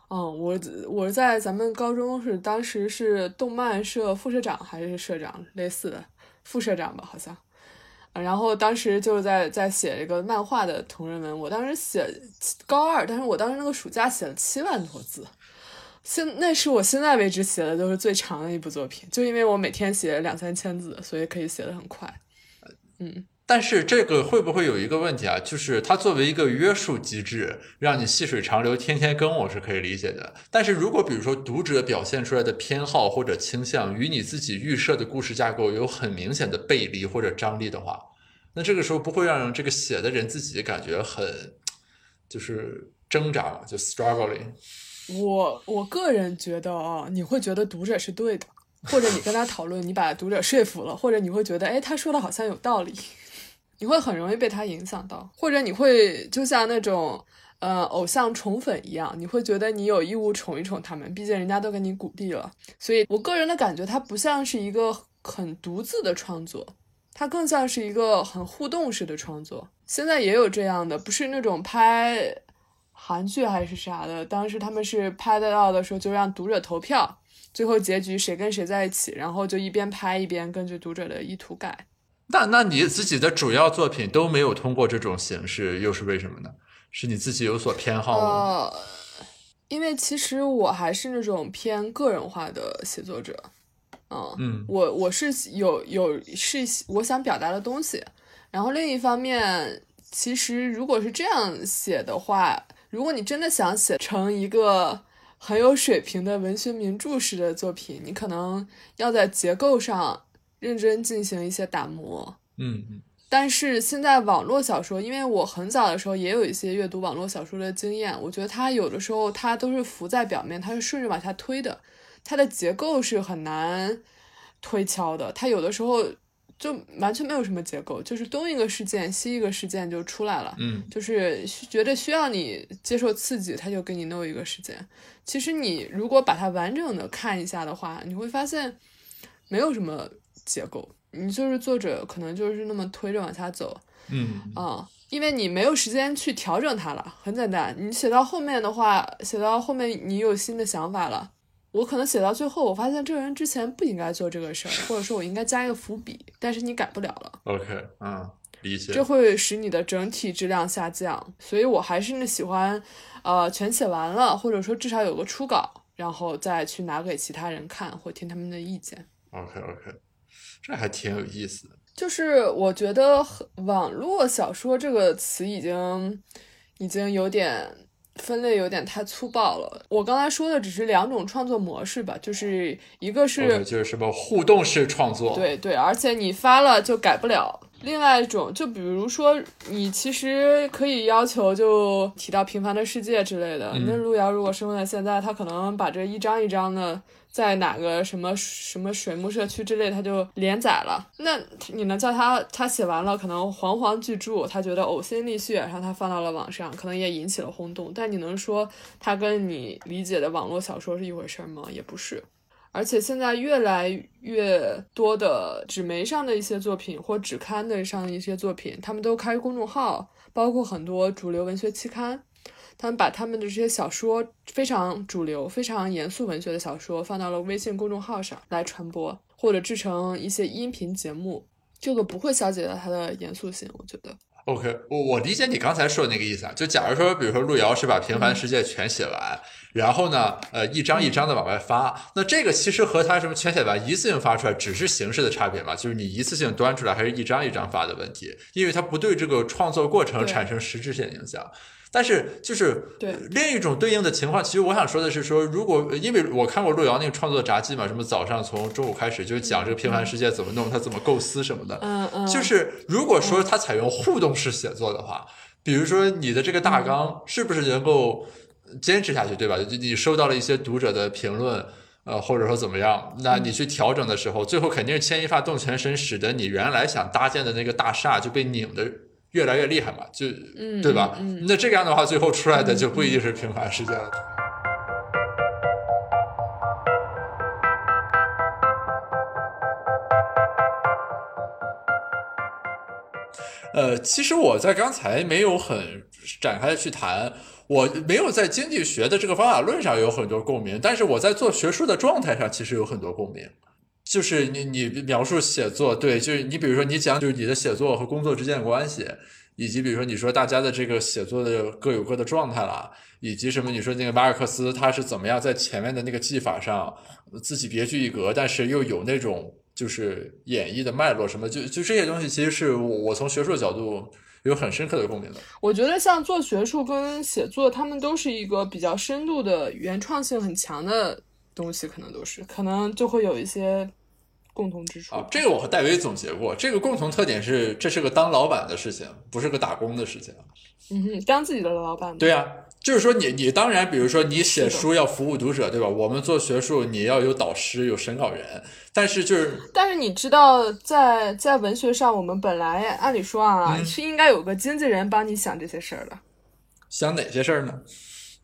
嗯，我我在咱们高中是当时是动漫社副社长还是社长类似的副社长吧，好像。然后当时就是在在写这个漫画的同人文，我当时写高二，但是我当时那个暑假写了七万多字，现那是我现在为止写的都是最长的一部作品，就因为我每天写两三千字，所以可以写的很快。嗯，但是这个会不会有一个问题啊？就是它作为一个约束机制，让你细水长流，天天更，我是可以理解的。但是如果比如说读者表现出来的偏好或者倾向与你自己预设的故事架构有很明显的背离或者张力的话，那这个时候不会让这个写的人自己感觉很就是挣扎，就 struggling。我我个人觉得啊，你会觉得读者是对的，或者你跟他讨论，你把读者说服了，或者你会觉得，哎，他说的好像有道理，你会很容易被他影响到，或者你会就像那种呃偶像宠粉一样，你会觉得你有义务宠一宠他们，毕竟人家都给你鼓励了。所以我个人的感觉，它不像是一个很独自的创作。它更像是一个很互动式的创作，现在也有这样的，不是那种拍韩剧还是啥的，当时他们是拍得到的时候就让读者投票，最后结局谁跟谁在一起，然后就一边拍一边根据读者的意图改。那那你自己的主要作品都没有通过这种形式，又是为什么呢？是你自己有所偏好吗？呃，因为其实我还是那种偏个人化的写作者。嗯，我我是有有是我想表达的东西，然后另一方面，其实如果是这样写的话，如果你真的想写成一个很有水平的文学名著式的作品，你可能要在结构上认真进行一些打磨。嗯嗯。但是现在网络小说，因为我很早的时候也有一些阅读网络小说的经验，我觉得它有的时候它都是浮在表面，它是顺着往下推的。它的结构是很难推敲的，它有的时候就完全没有什么结构，就是东一个事件西一个事件就出来了，嗯，就是觉得需要你接受刺激，他就给你弄一个事件。其实你如果把它完整的看一下的话，你会发现没有什么结构，你就是作者可能就是那么推着往下走，嗯啊，因为你没有时间去调整它了。很简单，你写到后面的话，写到后面你有新的想法了。我可能写到最后，我发现这个人之前不应该做这个事儿，或者说我应该加一个伏笔，但是你改不了了。OK，嗯，理解。这会使你的整体质量下降，所以我还是喜欢，呃，全写完了，或者说至少有个初稿，然后再去拿给其他人看或听他们的意见。OK，OK，这还挺有意思的。就是我觉得网络小说这个词已经，已经有点。分类有点太粗暴了。我刚才说的只是两种创作模式吧，就是一个是就是什么互动式创作，对对，而且你发了就改不了。另外一种，就比如说你其实可以要求就提到《平凡的世界》之类的。那路遥如果生活在现在，他可能把这一张一张的。在哪个什么什么水木社区之类，他就连载了。那你能叫他，他写完了，可能煌煌巨著，他觉得呕心沥血，然后他放到了网上，可能也引起了轰动。但你能说他跟你理解的网络小说是一回事吗？也不是。而且现在越来越多的纸媒上的一些作品，或纸刊的上的一些作品，他们都开公众号，包括很多主流文学期刊。他们把他们的这些小说非常主流、非常严肃文学的小说放到了微信公众号上来传播，或者制成一些音频节目，这个不会消解掉它的严肃性。我觉得，OK，我我理解你刚才说的那个意思啊。就假如说，比如说路遥是把《平凡世界》全写完，然后呢，呃，一张一张的往外发，那这个其实和他什么全写完一次性发出来，只是形式的差别嘛，就是你一次性端出来还是一张一张发的问题，因为它不对这个创作过程产生实质性影响。但是就是对另一种对应的情况，其实我想说的是说，如果因为我看过路遥那个创作札记嘛，什么早上从中午开始就讲这个平凡世界怎么弄，他怎么构思什么的，嗯嗯，就是如果说他采用互动式写作的话，比如说你的这个大纲是不是能够坚持下去，对吧？你收到了一些读者的评论。呃，或者说怎么样？那你去调整的时候，最后肯定是牵一发动全身，使得你原来想搭建的那个大厦就被拧得越来越厉害嘛，就嗯对吧？那这个样的话，最后出来的就不一定是平凡世界了。呃，其实我在刚才没有很展开的去谈，我没有在经济学的这个方法论上有很多共鸣，但是我在做学术的状态上其实有很多共鸣。就是你你描述写作，对，就是你比如说你讲就是你的写作和工作之间的关系，以及比如说你说大家的这个写作的各有各的状态啦，以及什么你说那个马尔克斯他是怎么样在前面的那个技法上自己别具一格，但是又有那种就是演绎的脉络什么，就就这些东西其实是我我从学术角度有很深刻的共鸣的。我觉得像做学术跟写作，他们都是一个比较深度的、原创性很强的东西，可能都是，可能就会有一些共同之处。啊，这个我和戴维总结过，这个共同特点是，这是个当老板的事情，不是个打工的事情。嗯哼，当自己的老板。对呀、就是说你你当然，比如说你写书要服务读者，对吧？我们做学术，你要有导师，有审稿人，但是就是但是你知道在，在文学上，我们本来按理说啊，嗯是应该有个经纪人帮你想这些事儿的，想哪些事儿呢？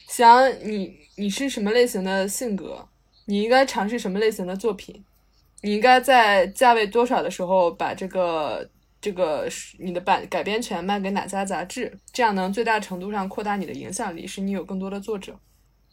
想你你是什么类型的性格，你应该尝试什么类型的作品，你应该在价位多少的时候把这个这个你的版改编权卖给哪家杂志，这样能最大程度上扩大你的影响力，使你有更多的作者。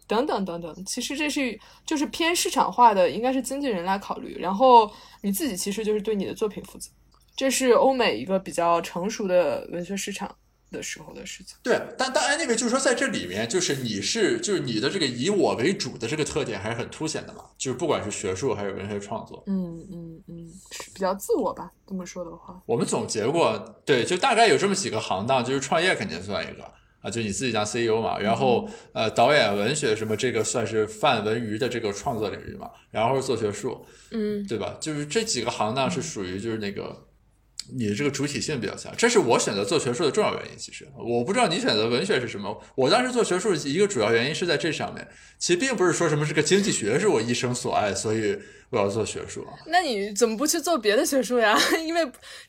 等等等等，其实这是就是偏市场化的，应该是经纪人来考虑，然后你自己其实就是对你的作品负责，这是欧美一个比较成熟的文学市场的时候的事情。对，但但 anyway 就是说，在这里面，就是你是就是你的这个以我为主的这个特点还是很凸显的嘛，就是不管是学术还是文学创作，嗯嗯嗯，是比较自我吧，这么说的话。我们总结过，对，就大概有这么几个行当，就是创业肯定算一个啊，就你自己当 CEO 嘛，然后呃导演、文学什么这个算是泛文娱的这个创作领域嘛，然后做学术，嗯对吧？就是这几个行当是属于就是那个你的这个主体性比较强，这是我选择做学术的重要原因。其实我不知道你选择文学是什么，我当时做学术一个主要原因是在这上面，其实并不是说什么这个经济学是我一生所爱，所以我要做学术啊。那你怎么不去做别的学术呀？因为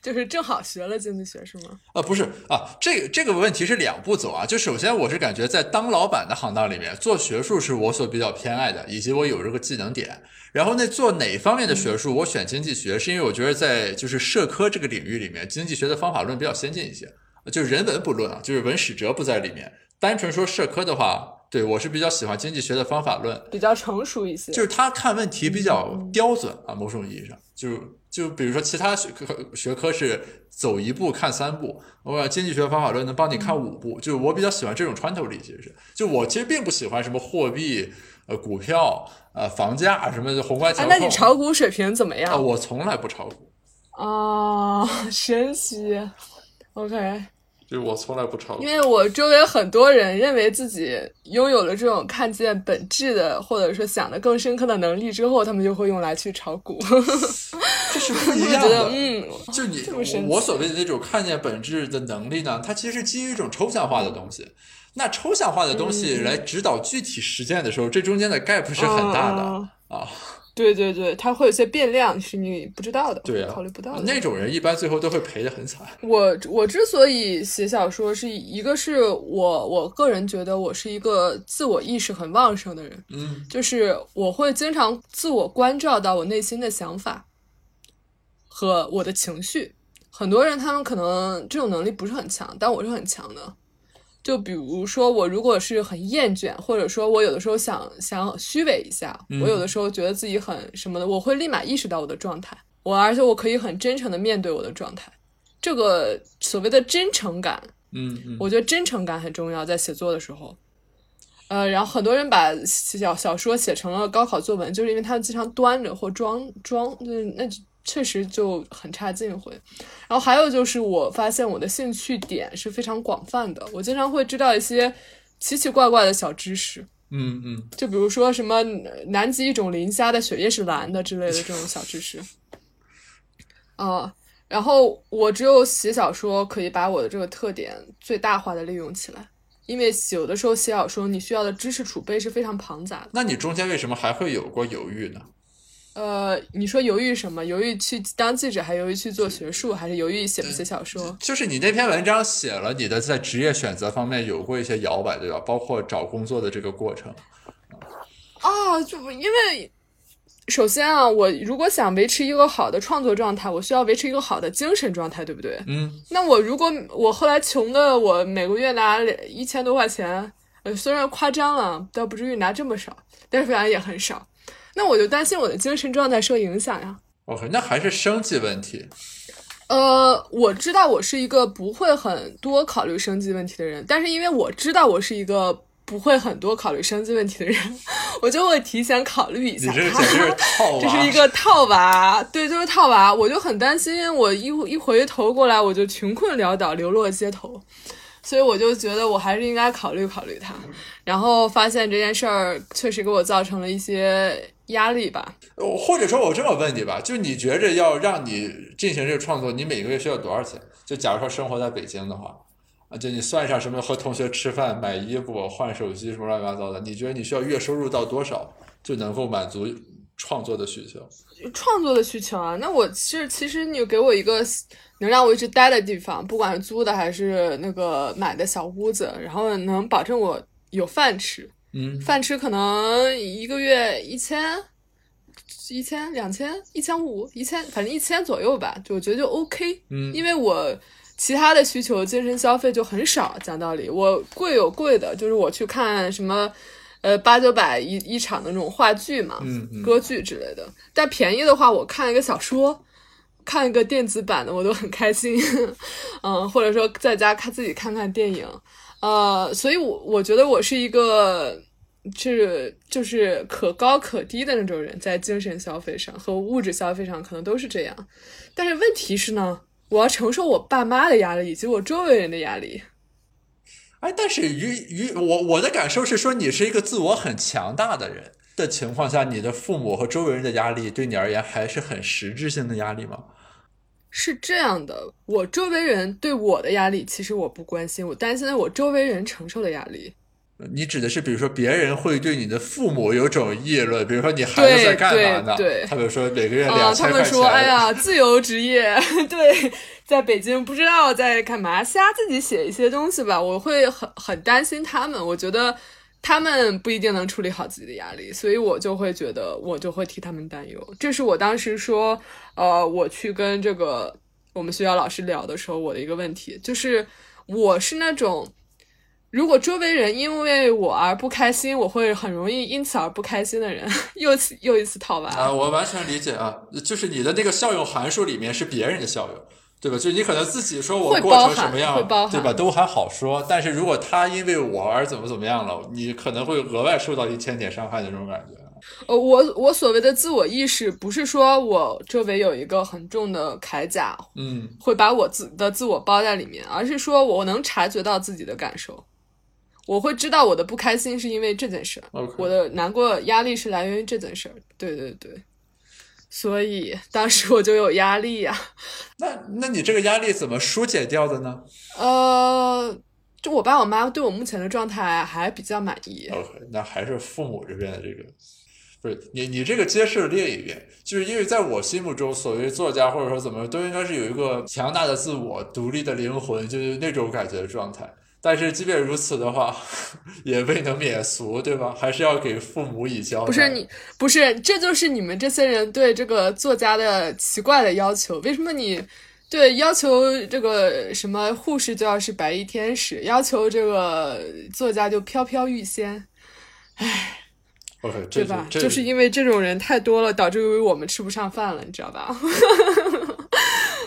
就是正好学了经济学是吗？啊，不是啊，这个这个问题是两步走啊。就首先，我是感觉在当老板的行当里面，做学术是我所比较偏爱的，以及我有这个技能点。然后那，做哪方面的学术，我选经济学，是因为我觉得在就是社科这个领域里面，经济学的方法论比较先进一些。就是人文不论啊，就是文史哲不在里面。单纯说社科的话，对我是比较喜欢经济学的方法论。比较成熟一些。就是他看问题比较刁钻啊，某种意义上，就就比如说其他学科学科是走一步看三步，我经济学方法论能帮你看五步，就是我比较喜欢这种穿透力，其实是，就我其实并不喜欢什么货币、呃股票、呃房价什么的宏观调啊，控。那你炒股水平怎么啊？样？我从来不炒股，啊，神奇。OK，就是我从来不炒因。为我周围很多人认为自己拥有了这种看见本质的，或者说想的更深刻的能力之后，他们就会用来去炒股。这是不 一我觉得，样的。嗯，就你我所谓的那种看见本质的能力呢，它其实是基于一种抽象化的东西。那抽象化的东西嗯来指导具体实践的时候，这中间的 gap 是很大的嗯啊。对对对，它会有些变量是你不知道的，对啊考虑不到的。那种人一般最后都会赔的很惨。我我之所以写小说，是一个是我我个人觉得我是一个自我意识很旺盛的人，嗯就是我会经常自我关照到我内心的想法和我的情绪。很多人他们可能这种能力不是很强，但我是很强的。就比如说，我如果是很厌倦，或者说我有的时候想想虚伪一下，嗯我有的时候觉得自己很什么的，我会立马意识到我的状态，我而且我可以很真诚的面对我的状态。这个所谓的真诚感，嗯嗯，我觉得真诚感很重要，在写作的时候。呃，然后很多人把小小说写成了高考作文，就是因为他们经常端着或装装，就是那确实就很差劲会。然后还有就是，我发现我的兴趣点是非常广泛的，我经常会知道一些奇奇怪怪的小知识，嗯嗯，就比如说什么南极一种磷虾的血液是蓝的之类的这种小知识。啊、然后我只有写小说可以把我的这个特点最大化的利用起来，因为有的时候写小说你需要的知识储备是非常庞杂的。那你中间为什么还会有过犹豫呢？呃，你说犹豫什么？犹豫去当记者，还犹豫去做学术，还是犹豫写不写小说？就是你那篇文章写了你的在职业选择方面有过一些摇摆，对吧？包括找工作的这个过程。啊，就因为首先啊，我如果想维持一个好的创作状态，我需要维持一个好的精神状态，对不对？嗯，那我如果我后来穷的，我每个月拿一千多块钱，呃，虽然夸张了，倒不至于拿这么少，但是反正也很少。那我就担心我的精神状态受影响呀。OK，那还是生计问题。呃，我知道我是一个不会很多考虑生计问题的人，但是因为我知道我是一个不会很多考虑生计问题的人，我就会提前考虑一下你。这个简直是套娃。这是一个套娃，对，就是套娃。我就很担心，我一一回头过来，我就穷困潦倒，流落街头。所以我就觉得我还是应该考虑考虑他。然后发现这件事儿确实给我造成了一些压力吧。呃或者说，我这么问你吧，就你觉着要让你进行这个创作，你每个月需要多少钱？就假如说生活在北京的话，啊，就你算上什么和同学吃饭、买衣服、换手机什么乱七八糟的，你觉得你需要月收入到多少就能够满足创作的需求？创作的需求啊，那我是其实你给我一个能让我一直待的地方，不管是租的还是那个买的小屋子，然后能保证我有饭吃。嗯，饭吃可能一个月一千、一千、两千、一千五、一千，反正一千左右吧，就我觉得就 OK。嗯因为我其他的需求，精神消费就很少。讲道理，我贵有贵的，就是我去看什么，呃，八九百一一场的那种话剧嘛，嗯嗯歌剧之类的。但便宜的话，我看一个小说。看一个电子版的我都很开心，嗯，或者说在家看自己看看电影，呃，所以我我觉得我是一个是就是可高可低的那种人，在精神消费上和物质消费上可能都是这样，但是问题是呢，我要承受我爸妈的压力以及我周围人的压力。哎，但是于于我我的感受是说，你是一个自我很强大的人的情况下，你的父母和周围人的压力对你而言还是很实质性的压力吗？是这样的，我周围人对我的压力，其实我不关心，我担心的我周围人承受的压力。你指的是，比如说别人会对你的父母有种议论，比如说你孩子在干嘛呢？对对他比如说每个月啊，两千块钱，他们说，哎呀，自由职业，对，在北京不知道在干嘛，瞎自己写一些东西吧。我会很很担心他们，我觉得他们不一定能处理好自己的压力，所以我就会觉得，我就会替他们担忧。这是我当时说，呃，我去跟这个我们学校老师聊的时候，我的一个问题就是，我是那种。如果周围人因为我而不开心，我会很容易因此而不开心的人，又次又一次套娃。啊，我完全理解啊，就是你的那个效用函数里面是别人的效用，对吧？就你可能自己说我过成什么样对吧？都还好说，但是如果他因为我而怎么怎么样了，你可能会额外受到一千点伤害的这种感觉。呃，我我所谓的自我意识，不是说我周围有一个很重的铠甲，嗯，会把我自的自我包在里面，而是说我能察觉到自己的感受，我会知道我的不开心是因为这件事儿我的难过、压力是来源于这件事儿。对对对，所以当时我就有压力呀、那那你这个压力怎么疏解掉的呢呃，就我爸我妈对我目前的状态还比较满意。？OK，那还是父母这边的这个。不是你，你这个揭示了另一遍，就是因为在我心目中，所谓作家或者说怎么，都应该是有一个强大的自我、独立的灵魂，就是那种感觉的状态。但是即便如此的话，也未能免俗，对吧？还是要给父母以交代。不是你，不是，这就是你们这些人对这个作家的奇怪的要求。为什么你对要求这个什么护士就要是白衣天使，要求这个作家就飘飘欲仙这对吧？就是因为这种人太多了，导致于我们吃不上饭了，你知道吧？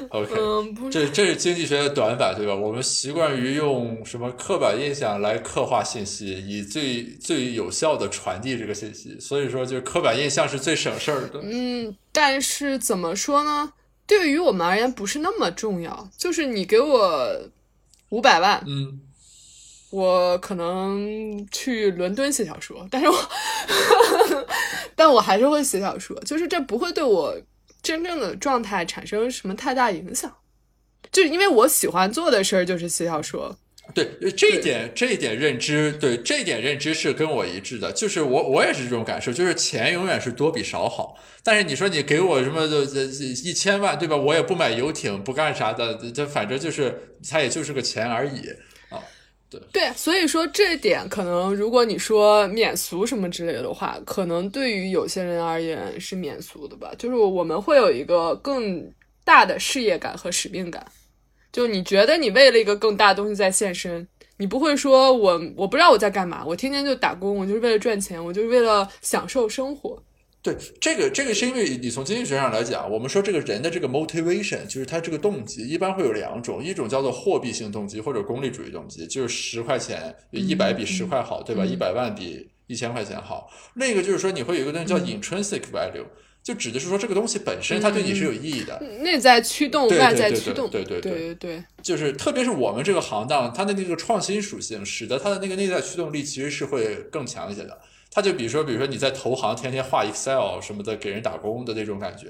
OK，嗯，不是，这这是经济学的短板，对吧？我们习惯于用什么刻板印象来刻画信息，以最最有效的传递这个信息。所以说，就是刻板印象是最省事儿的。嗯，但是怎么说呢？对于我们而言不是那么重要。就是你给我五百万，嗯，我可能去伦敦写小说，但是我，但我还是会写小说，就是这不会对我真正的状态产生什么太大影响，就是因为我喜欢做的事儿就是写小说，对，这一点这一点认知，对这一点认知是跟我一致的，就是我我也是这种感受，就是钱永远是多比少好。但是你说你给我什么一千万，对吧？我也不买游艇，不干啥的，这反正就是它也就是个钱而已。对，所以说这点可能，如果你说免俗什么之类的话，可能对于有些人而言是免俗的吧。就是我们会有一个更大的事业感和使命感，就你觉得你为了一个更大的东西在献身，你不会说我我不知道我在干嘛，我天天就打工，我就是为了赚钱，我就是为了享受生活。对，这个这个是因为你从经济学上来讲，我们说这个人的这个 motivation，就是他这个动机，一般会有两种，一种叫做货币性动机或者功利主义动机，就是十块钱一百比十块好，对吧？一百万比一千块钱好。另一个就是说你会有一个东西叫 intrinsic value，就指的是说这个东西本身它对你是有意义的，内在驱动，对外在对驱动，对对对对对就是特别是我们这个行当，它的那个创新属性，使得它的那个内在驱动力其实是会更强一些的。它就比如说，比如说你在投行天天画 Excel 什么的，给人打工的那种感觉，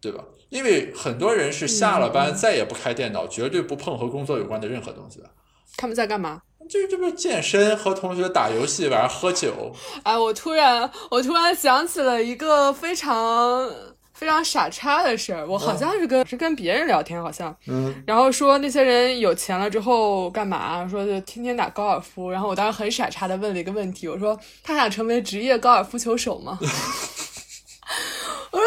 对吧？因为很多人是下了班再也不开电脑，绝对不碰和工作有关的任何东西的。他们在干嘛？就是这不健身，和同学打游戏，晚上喝酒。哎，我突然我突然想起了一个非常非常傻叉的事儿，我好像是跟、是跟别人聊天，好像，嗯，然后说那些人有钱了之后干嘛？说就天天打高尔夫。然后我当时很傻叉的问了一个问题，我说他想成为职业高尔夫球手吗？我说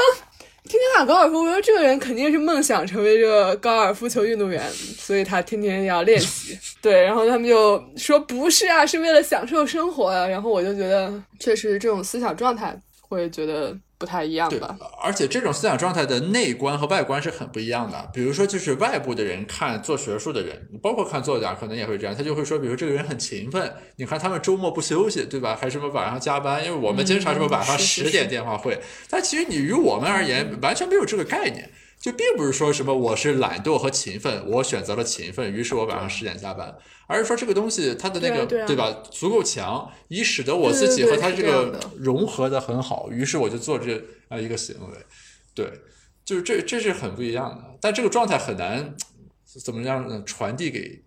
天天打高尔夫，我说这个人肯定是梦想成为这个高尔夫球运动员，所以他天天要练习。对，然后他们就说不是啊，是为了享受生活啊。然后我就觉得，确实这种思想状态会觉得不太一样对吧。，而且这种思想状态的内观和外观是很不一样的。比如说，就是外部的人看做学术的人，包括看作家，可能也会这样，他就会说，比如这个人很勤奋，你看他们周末不休息，对吧？还什么晚上加班，因为我们经常什么晚上十点电话会，但其实你于我们而言完全没有这个概念。就并不是说什么我是懒惰和勤奋，我选择了勤奋，于是我晚上十点下班，而是说这个东西它的那个对啊对啊吧足够强，以使得我自己和它这个融合的很好，于是我就做这啊一个行为，对，就是这这是很不一样的，但这个状态很难怎么样呢？传递给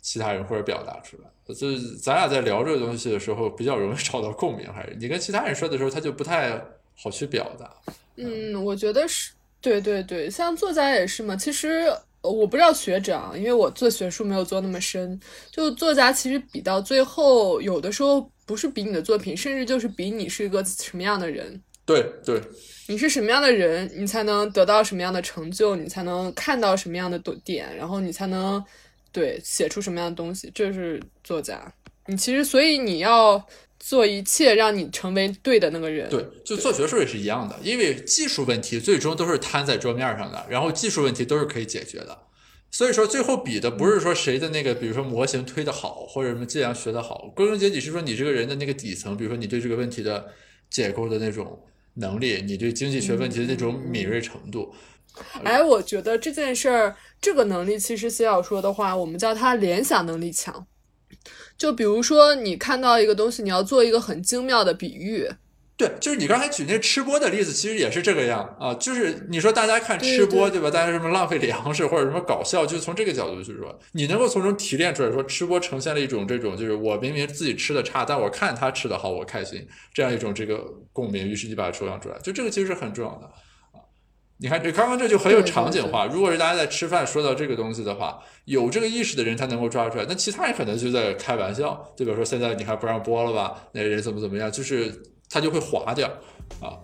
其他人或者表达出来。就是咱俩在聊这个东西的时候，比较容易找到共鸣，还是你跟其他人说的时候，他就不太好去表达。嗯，我觉得是对对对，像作家也是嘛。其实呃我不知道学者啊，因为我做学术没有做那么深。就作家其实比到最后，有的时候不是比你的作品，甚至就是比你是一个什么样的人。对对，你是什么样的人，你才能得到什么样的成就，你才能看到什么样的点，然后你才能对写出什么样的东西。这是作家。你其实，所以你要做一切让你成为对的那个人。对，就做学术也是一样的，因为技术问题最终都是摊在桌面上的，然后技术问题都是可以解决的。所以说，最后比的不是说谁的那个，比如说模型推的好，或者什么计量学的好，归根结底是说你这个人的那个底层，比如说你对这个问题的解构的那种能力，你对经济学问题的那种敏锐程度。哎，我觉得这件事儿，这个能力其实写小说的话，我们叫它联想能力强。就比如说，你看到一个东西，你要做一个很精妙的比喻，对，就是你刚才举那吃播的例子，其实也是这个样啊。就是你说大家看吃播，对对吧？大家什么浪费粮食或者什么搞笑，就是从这个角度去说，你能够从中提炼出来说，吃播呈现了一种这种，就是我明明自己吃的差，但我看他吃的好，我开心，这样一种这个共鸣，于是你把它抽象出来，就这个其实是很重要的啊。你看，这刚刚这就很有场景化。如果是大家在吃饭说到这个东西的话，有这个意识的人他能够抓出来，那其他人可能就在开玩笑，就比如说现在你还不让播了吧？那人怎么怎么样，就是他就会划掉啊。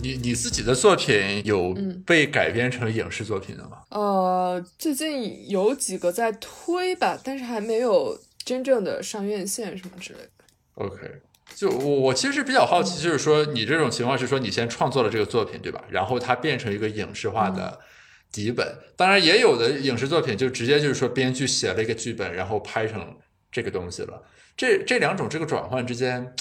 你你自己的作品有嗯被改编成影视作品的吗？呃，最近有几个在推吧，但是还没有真正的上院线什么之类的。OK，就我我其实是比较好奇，就是说你这种情况是说你先创作了这个作品，对吧？然后它变成一个影视化的底本。当然，也有的影视作品就直接就是说编剧写了一个剧本，然后拍成这个东西了。这这两种这个转换之间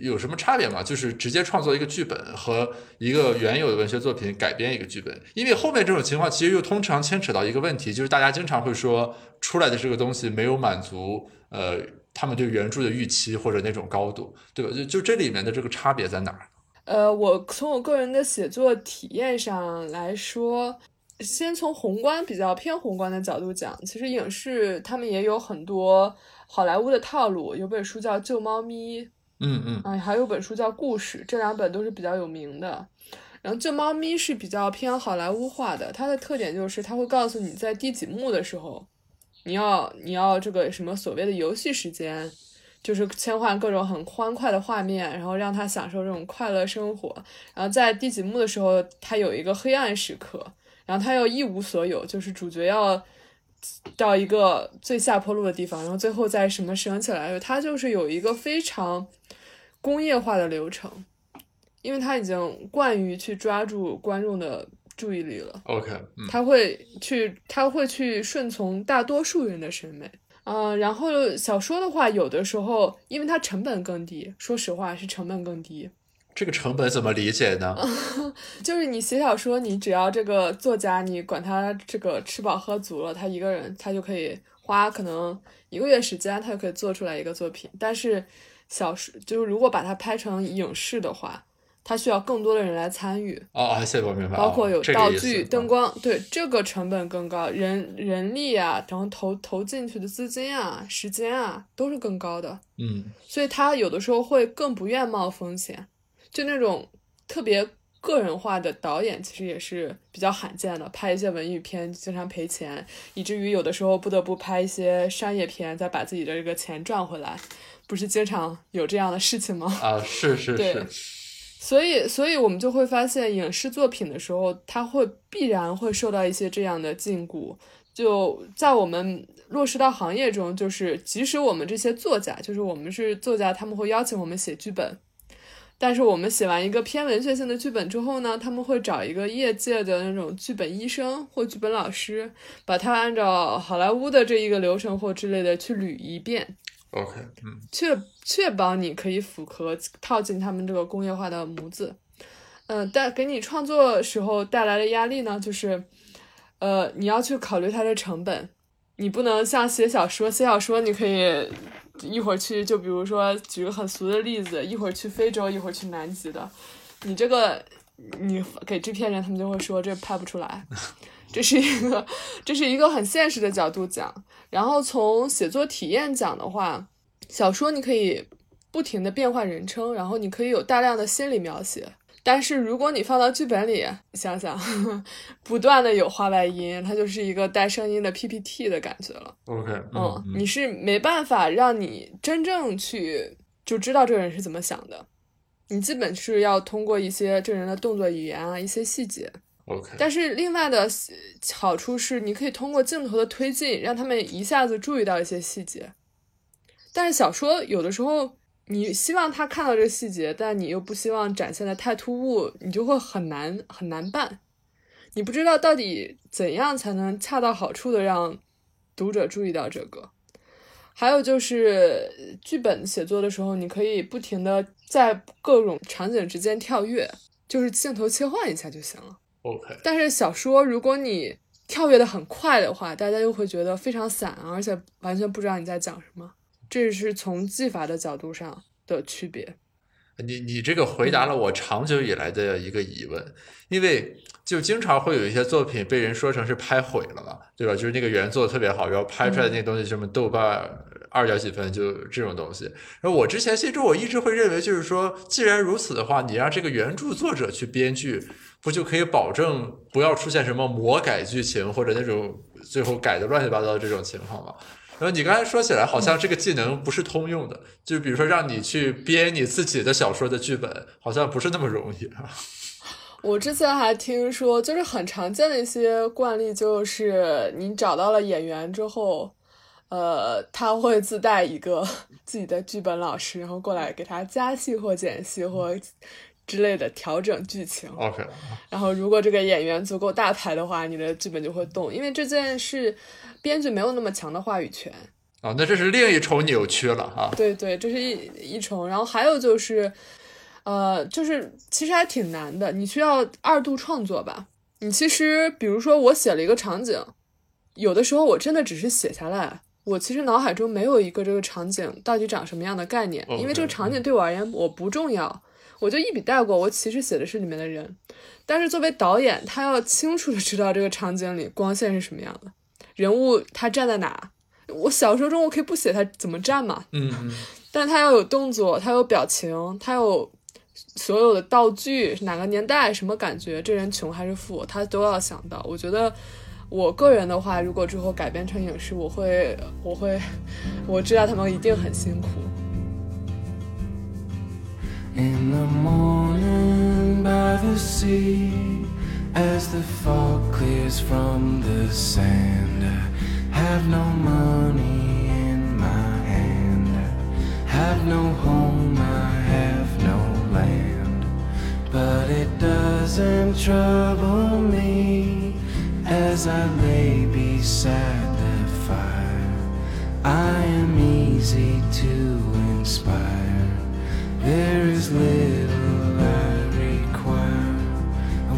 有什么差别吗？就是直接创作一个剧本和一个原有的文学作品改编一个剧本，因为后面这种情况其实又通常牵扯到一个问题，就是大家经常会说出来的这个东西没有满足呃。他们对原著的预期或者那种高度，对吧？就就这里面的这个差别在哪儿？呃，我从我个人的写作体验上来说，先从宏观比较偏宏观的角度讲，其实影视他们也有很多好莱坞的套路。有本书叫《救猫咪》，嗯嗯，啊，还有本书叫《故事》，这两本都是比较有名的。然后《救猫咪》是比较偏好莱坞化的，它的特点就是它会告诉你在第几幕的时候。你要你要这个什么所谓的游戏时间，就是切换各种很欢快的画面，然后让他享受这种快乐生活。然后在第几幕的时候，他有一个黑暗时刻，然后他又一无所有，就是主角要到一个最下坡路的地方，然后最后再什么升起来。它就是有一个非常工业化的流程，因为它已经惯于去抓住观众的。注意力了，OK，他会去，他会去顺从大多数人的审美，嗯，然后小说的话，有的时候因为它成本更低，说实话是成本更低。这个成本怎么理解呢？就是你写小说，你只要这个作家，你管他这个吃饱喝足了，他一个人他就可以花可能一个月时间，他就可以做出来一个作品。但是小说就是如果把它拍成影视的话。它需要更多的人来参与哦，谢谢我明白，包括有道具、灯光，对这个成本更高，人人力啊，然后投投进去的资金啊、时间啊，都是更高的。嗯，所以他有的时候会更不愿冒风险，就那种特别个人化的导演，其实也是比较罕见的。拍一些文艺片经常赔钱，以至于有的时候不得不拍一些商业片，再把自己的这个钱赚回来，不是经常有这样的事情吗？啊，是是是。所以，所以我们就会发现，影视作品的时候，它会必然会受到一些这样的禁锢。就在我们落实到行业中，就是即使我们这些作家，就是我们是作家，他们会邀请我们写剧本，但是我们写完一个偏文学性的剧本之后呢，他们会找一个业界的那种剧本医生或剧本老师，把它按照好莱坞的这一个流程或之类的去捋一遍。OK，嗯，确确保你可以符合套进他们这个工业化的模子，嗯，但给你创作时候带来的压力呢，就是，呃，你要去考虑它的成本，你不能像写小说，写小说你可以一会儿去，就比如说举个很俗的例子，一会儿去非洲，一会儿去南极的，你这个你给制片人，他们就会说这拍不出来。这是一个，这是一个很现实的角度讲。然后从写作体验讲的话，小说你可以不停的变换人称，然后你可以有大量的心理描写。但是如果你放到剧本里，想想，不断的有话外音，它就是一个带声音的 PPT 的感觉了。OK，嗯，你是没办法让你真正去就知道这个人是怎么想的，你基本是要通过一些这人的动作语言啊，一些细节。OK，但是另外的好处是，你可以通过镜头的推进，让他们一下子注意到一些细节。但是小说有的时候，你希望他看到这个细节，但你又不希望展现的太突兀，你就会很难很难办。你不知道到底怎样才能恰到好处的让读者注意到这个。还有就是剧本写作的时候，你可以不停的在各种场景之间跳跃，就是镜头切换一下就行了。OK，但是小说如果你跳跃的很快的话，大家又会觉得非常散，而且完全不知道你在讲什么。这是从技法的角度上的区别。你你这个回答了我长久以来的一个疑问，因为就经常会有一些作品被人说成是拍毁了嘛，对吧？就是那个原作特别好，然后拍出来的那东西什么豆瓣二点几分，就这种东西。然后我之前心中我一直会认为，就是说，既然如此的话，你让这个原著作者去编剧。不就可以保证不要出现什么魔改剧情或者那种最后改的乱七八糟的这种情况吗？然后你刚才说起来，好像这个技能不是通用的，就比如说让你去编你自己的小说的剧本，好像不是那么容易啊。我之前还听说，就是很常见的一些惯例，就是你找到了演员之后，呃，他会自带一个自己的剧本老师，然后过来给他加戏或减戏或之类的调整剧情。OK，然后，如果这个演员足够大牌的话，你的剧本就会动，因为这件事编剧没有那么强的话语权。哦，那这是另一重扭曲了啊。对对，这是一一重。然后还有就是，呃，就是其实还挺难的，你需要二度创作吧。你其实比如说我写了一个场景，有的时候我真的只是写下来，我其实脑海中没有一个这个场景到底长什么样的概念，因为这个场景对我而言我不重要，我就一笔带过。我其实写的是里面的人，但是作为导演，他要清楚的知道这个场景里光线是什么样的，人物他站在哪。我小说中我可以不写他怎么站嘛，嗯嗯，但他要有动作，他有表情，他有所有的道具，哪个年代，什么感觉，这人穷还是富，他都要想到。我觉得我个人的话，如果之后改编成影视，我会，我会，我知道他们一定很辛苦。In the morning by the sea, as the fog clears from the sand, I have no money in my hand, I have no home, I have no land, but it doesn't trouble me as I lay beside the fire. I am easy to inspire. There is little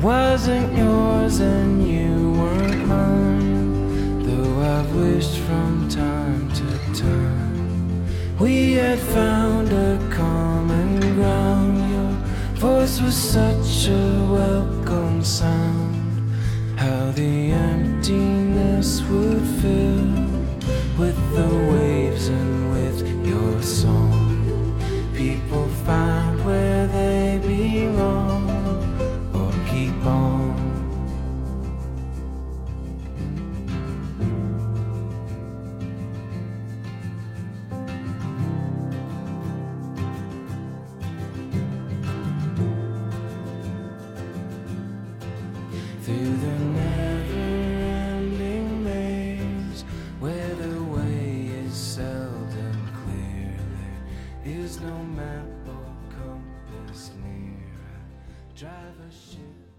wasn't yours and you weren't mine, though I've wished from time to time. We had found a common ground, your voice was such a welcome sound. How the emptiness would fill with the waves and with your song. People find where they drive a ship.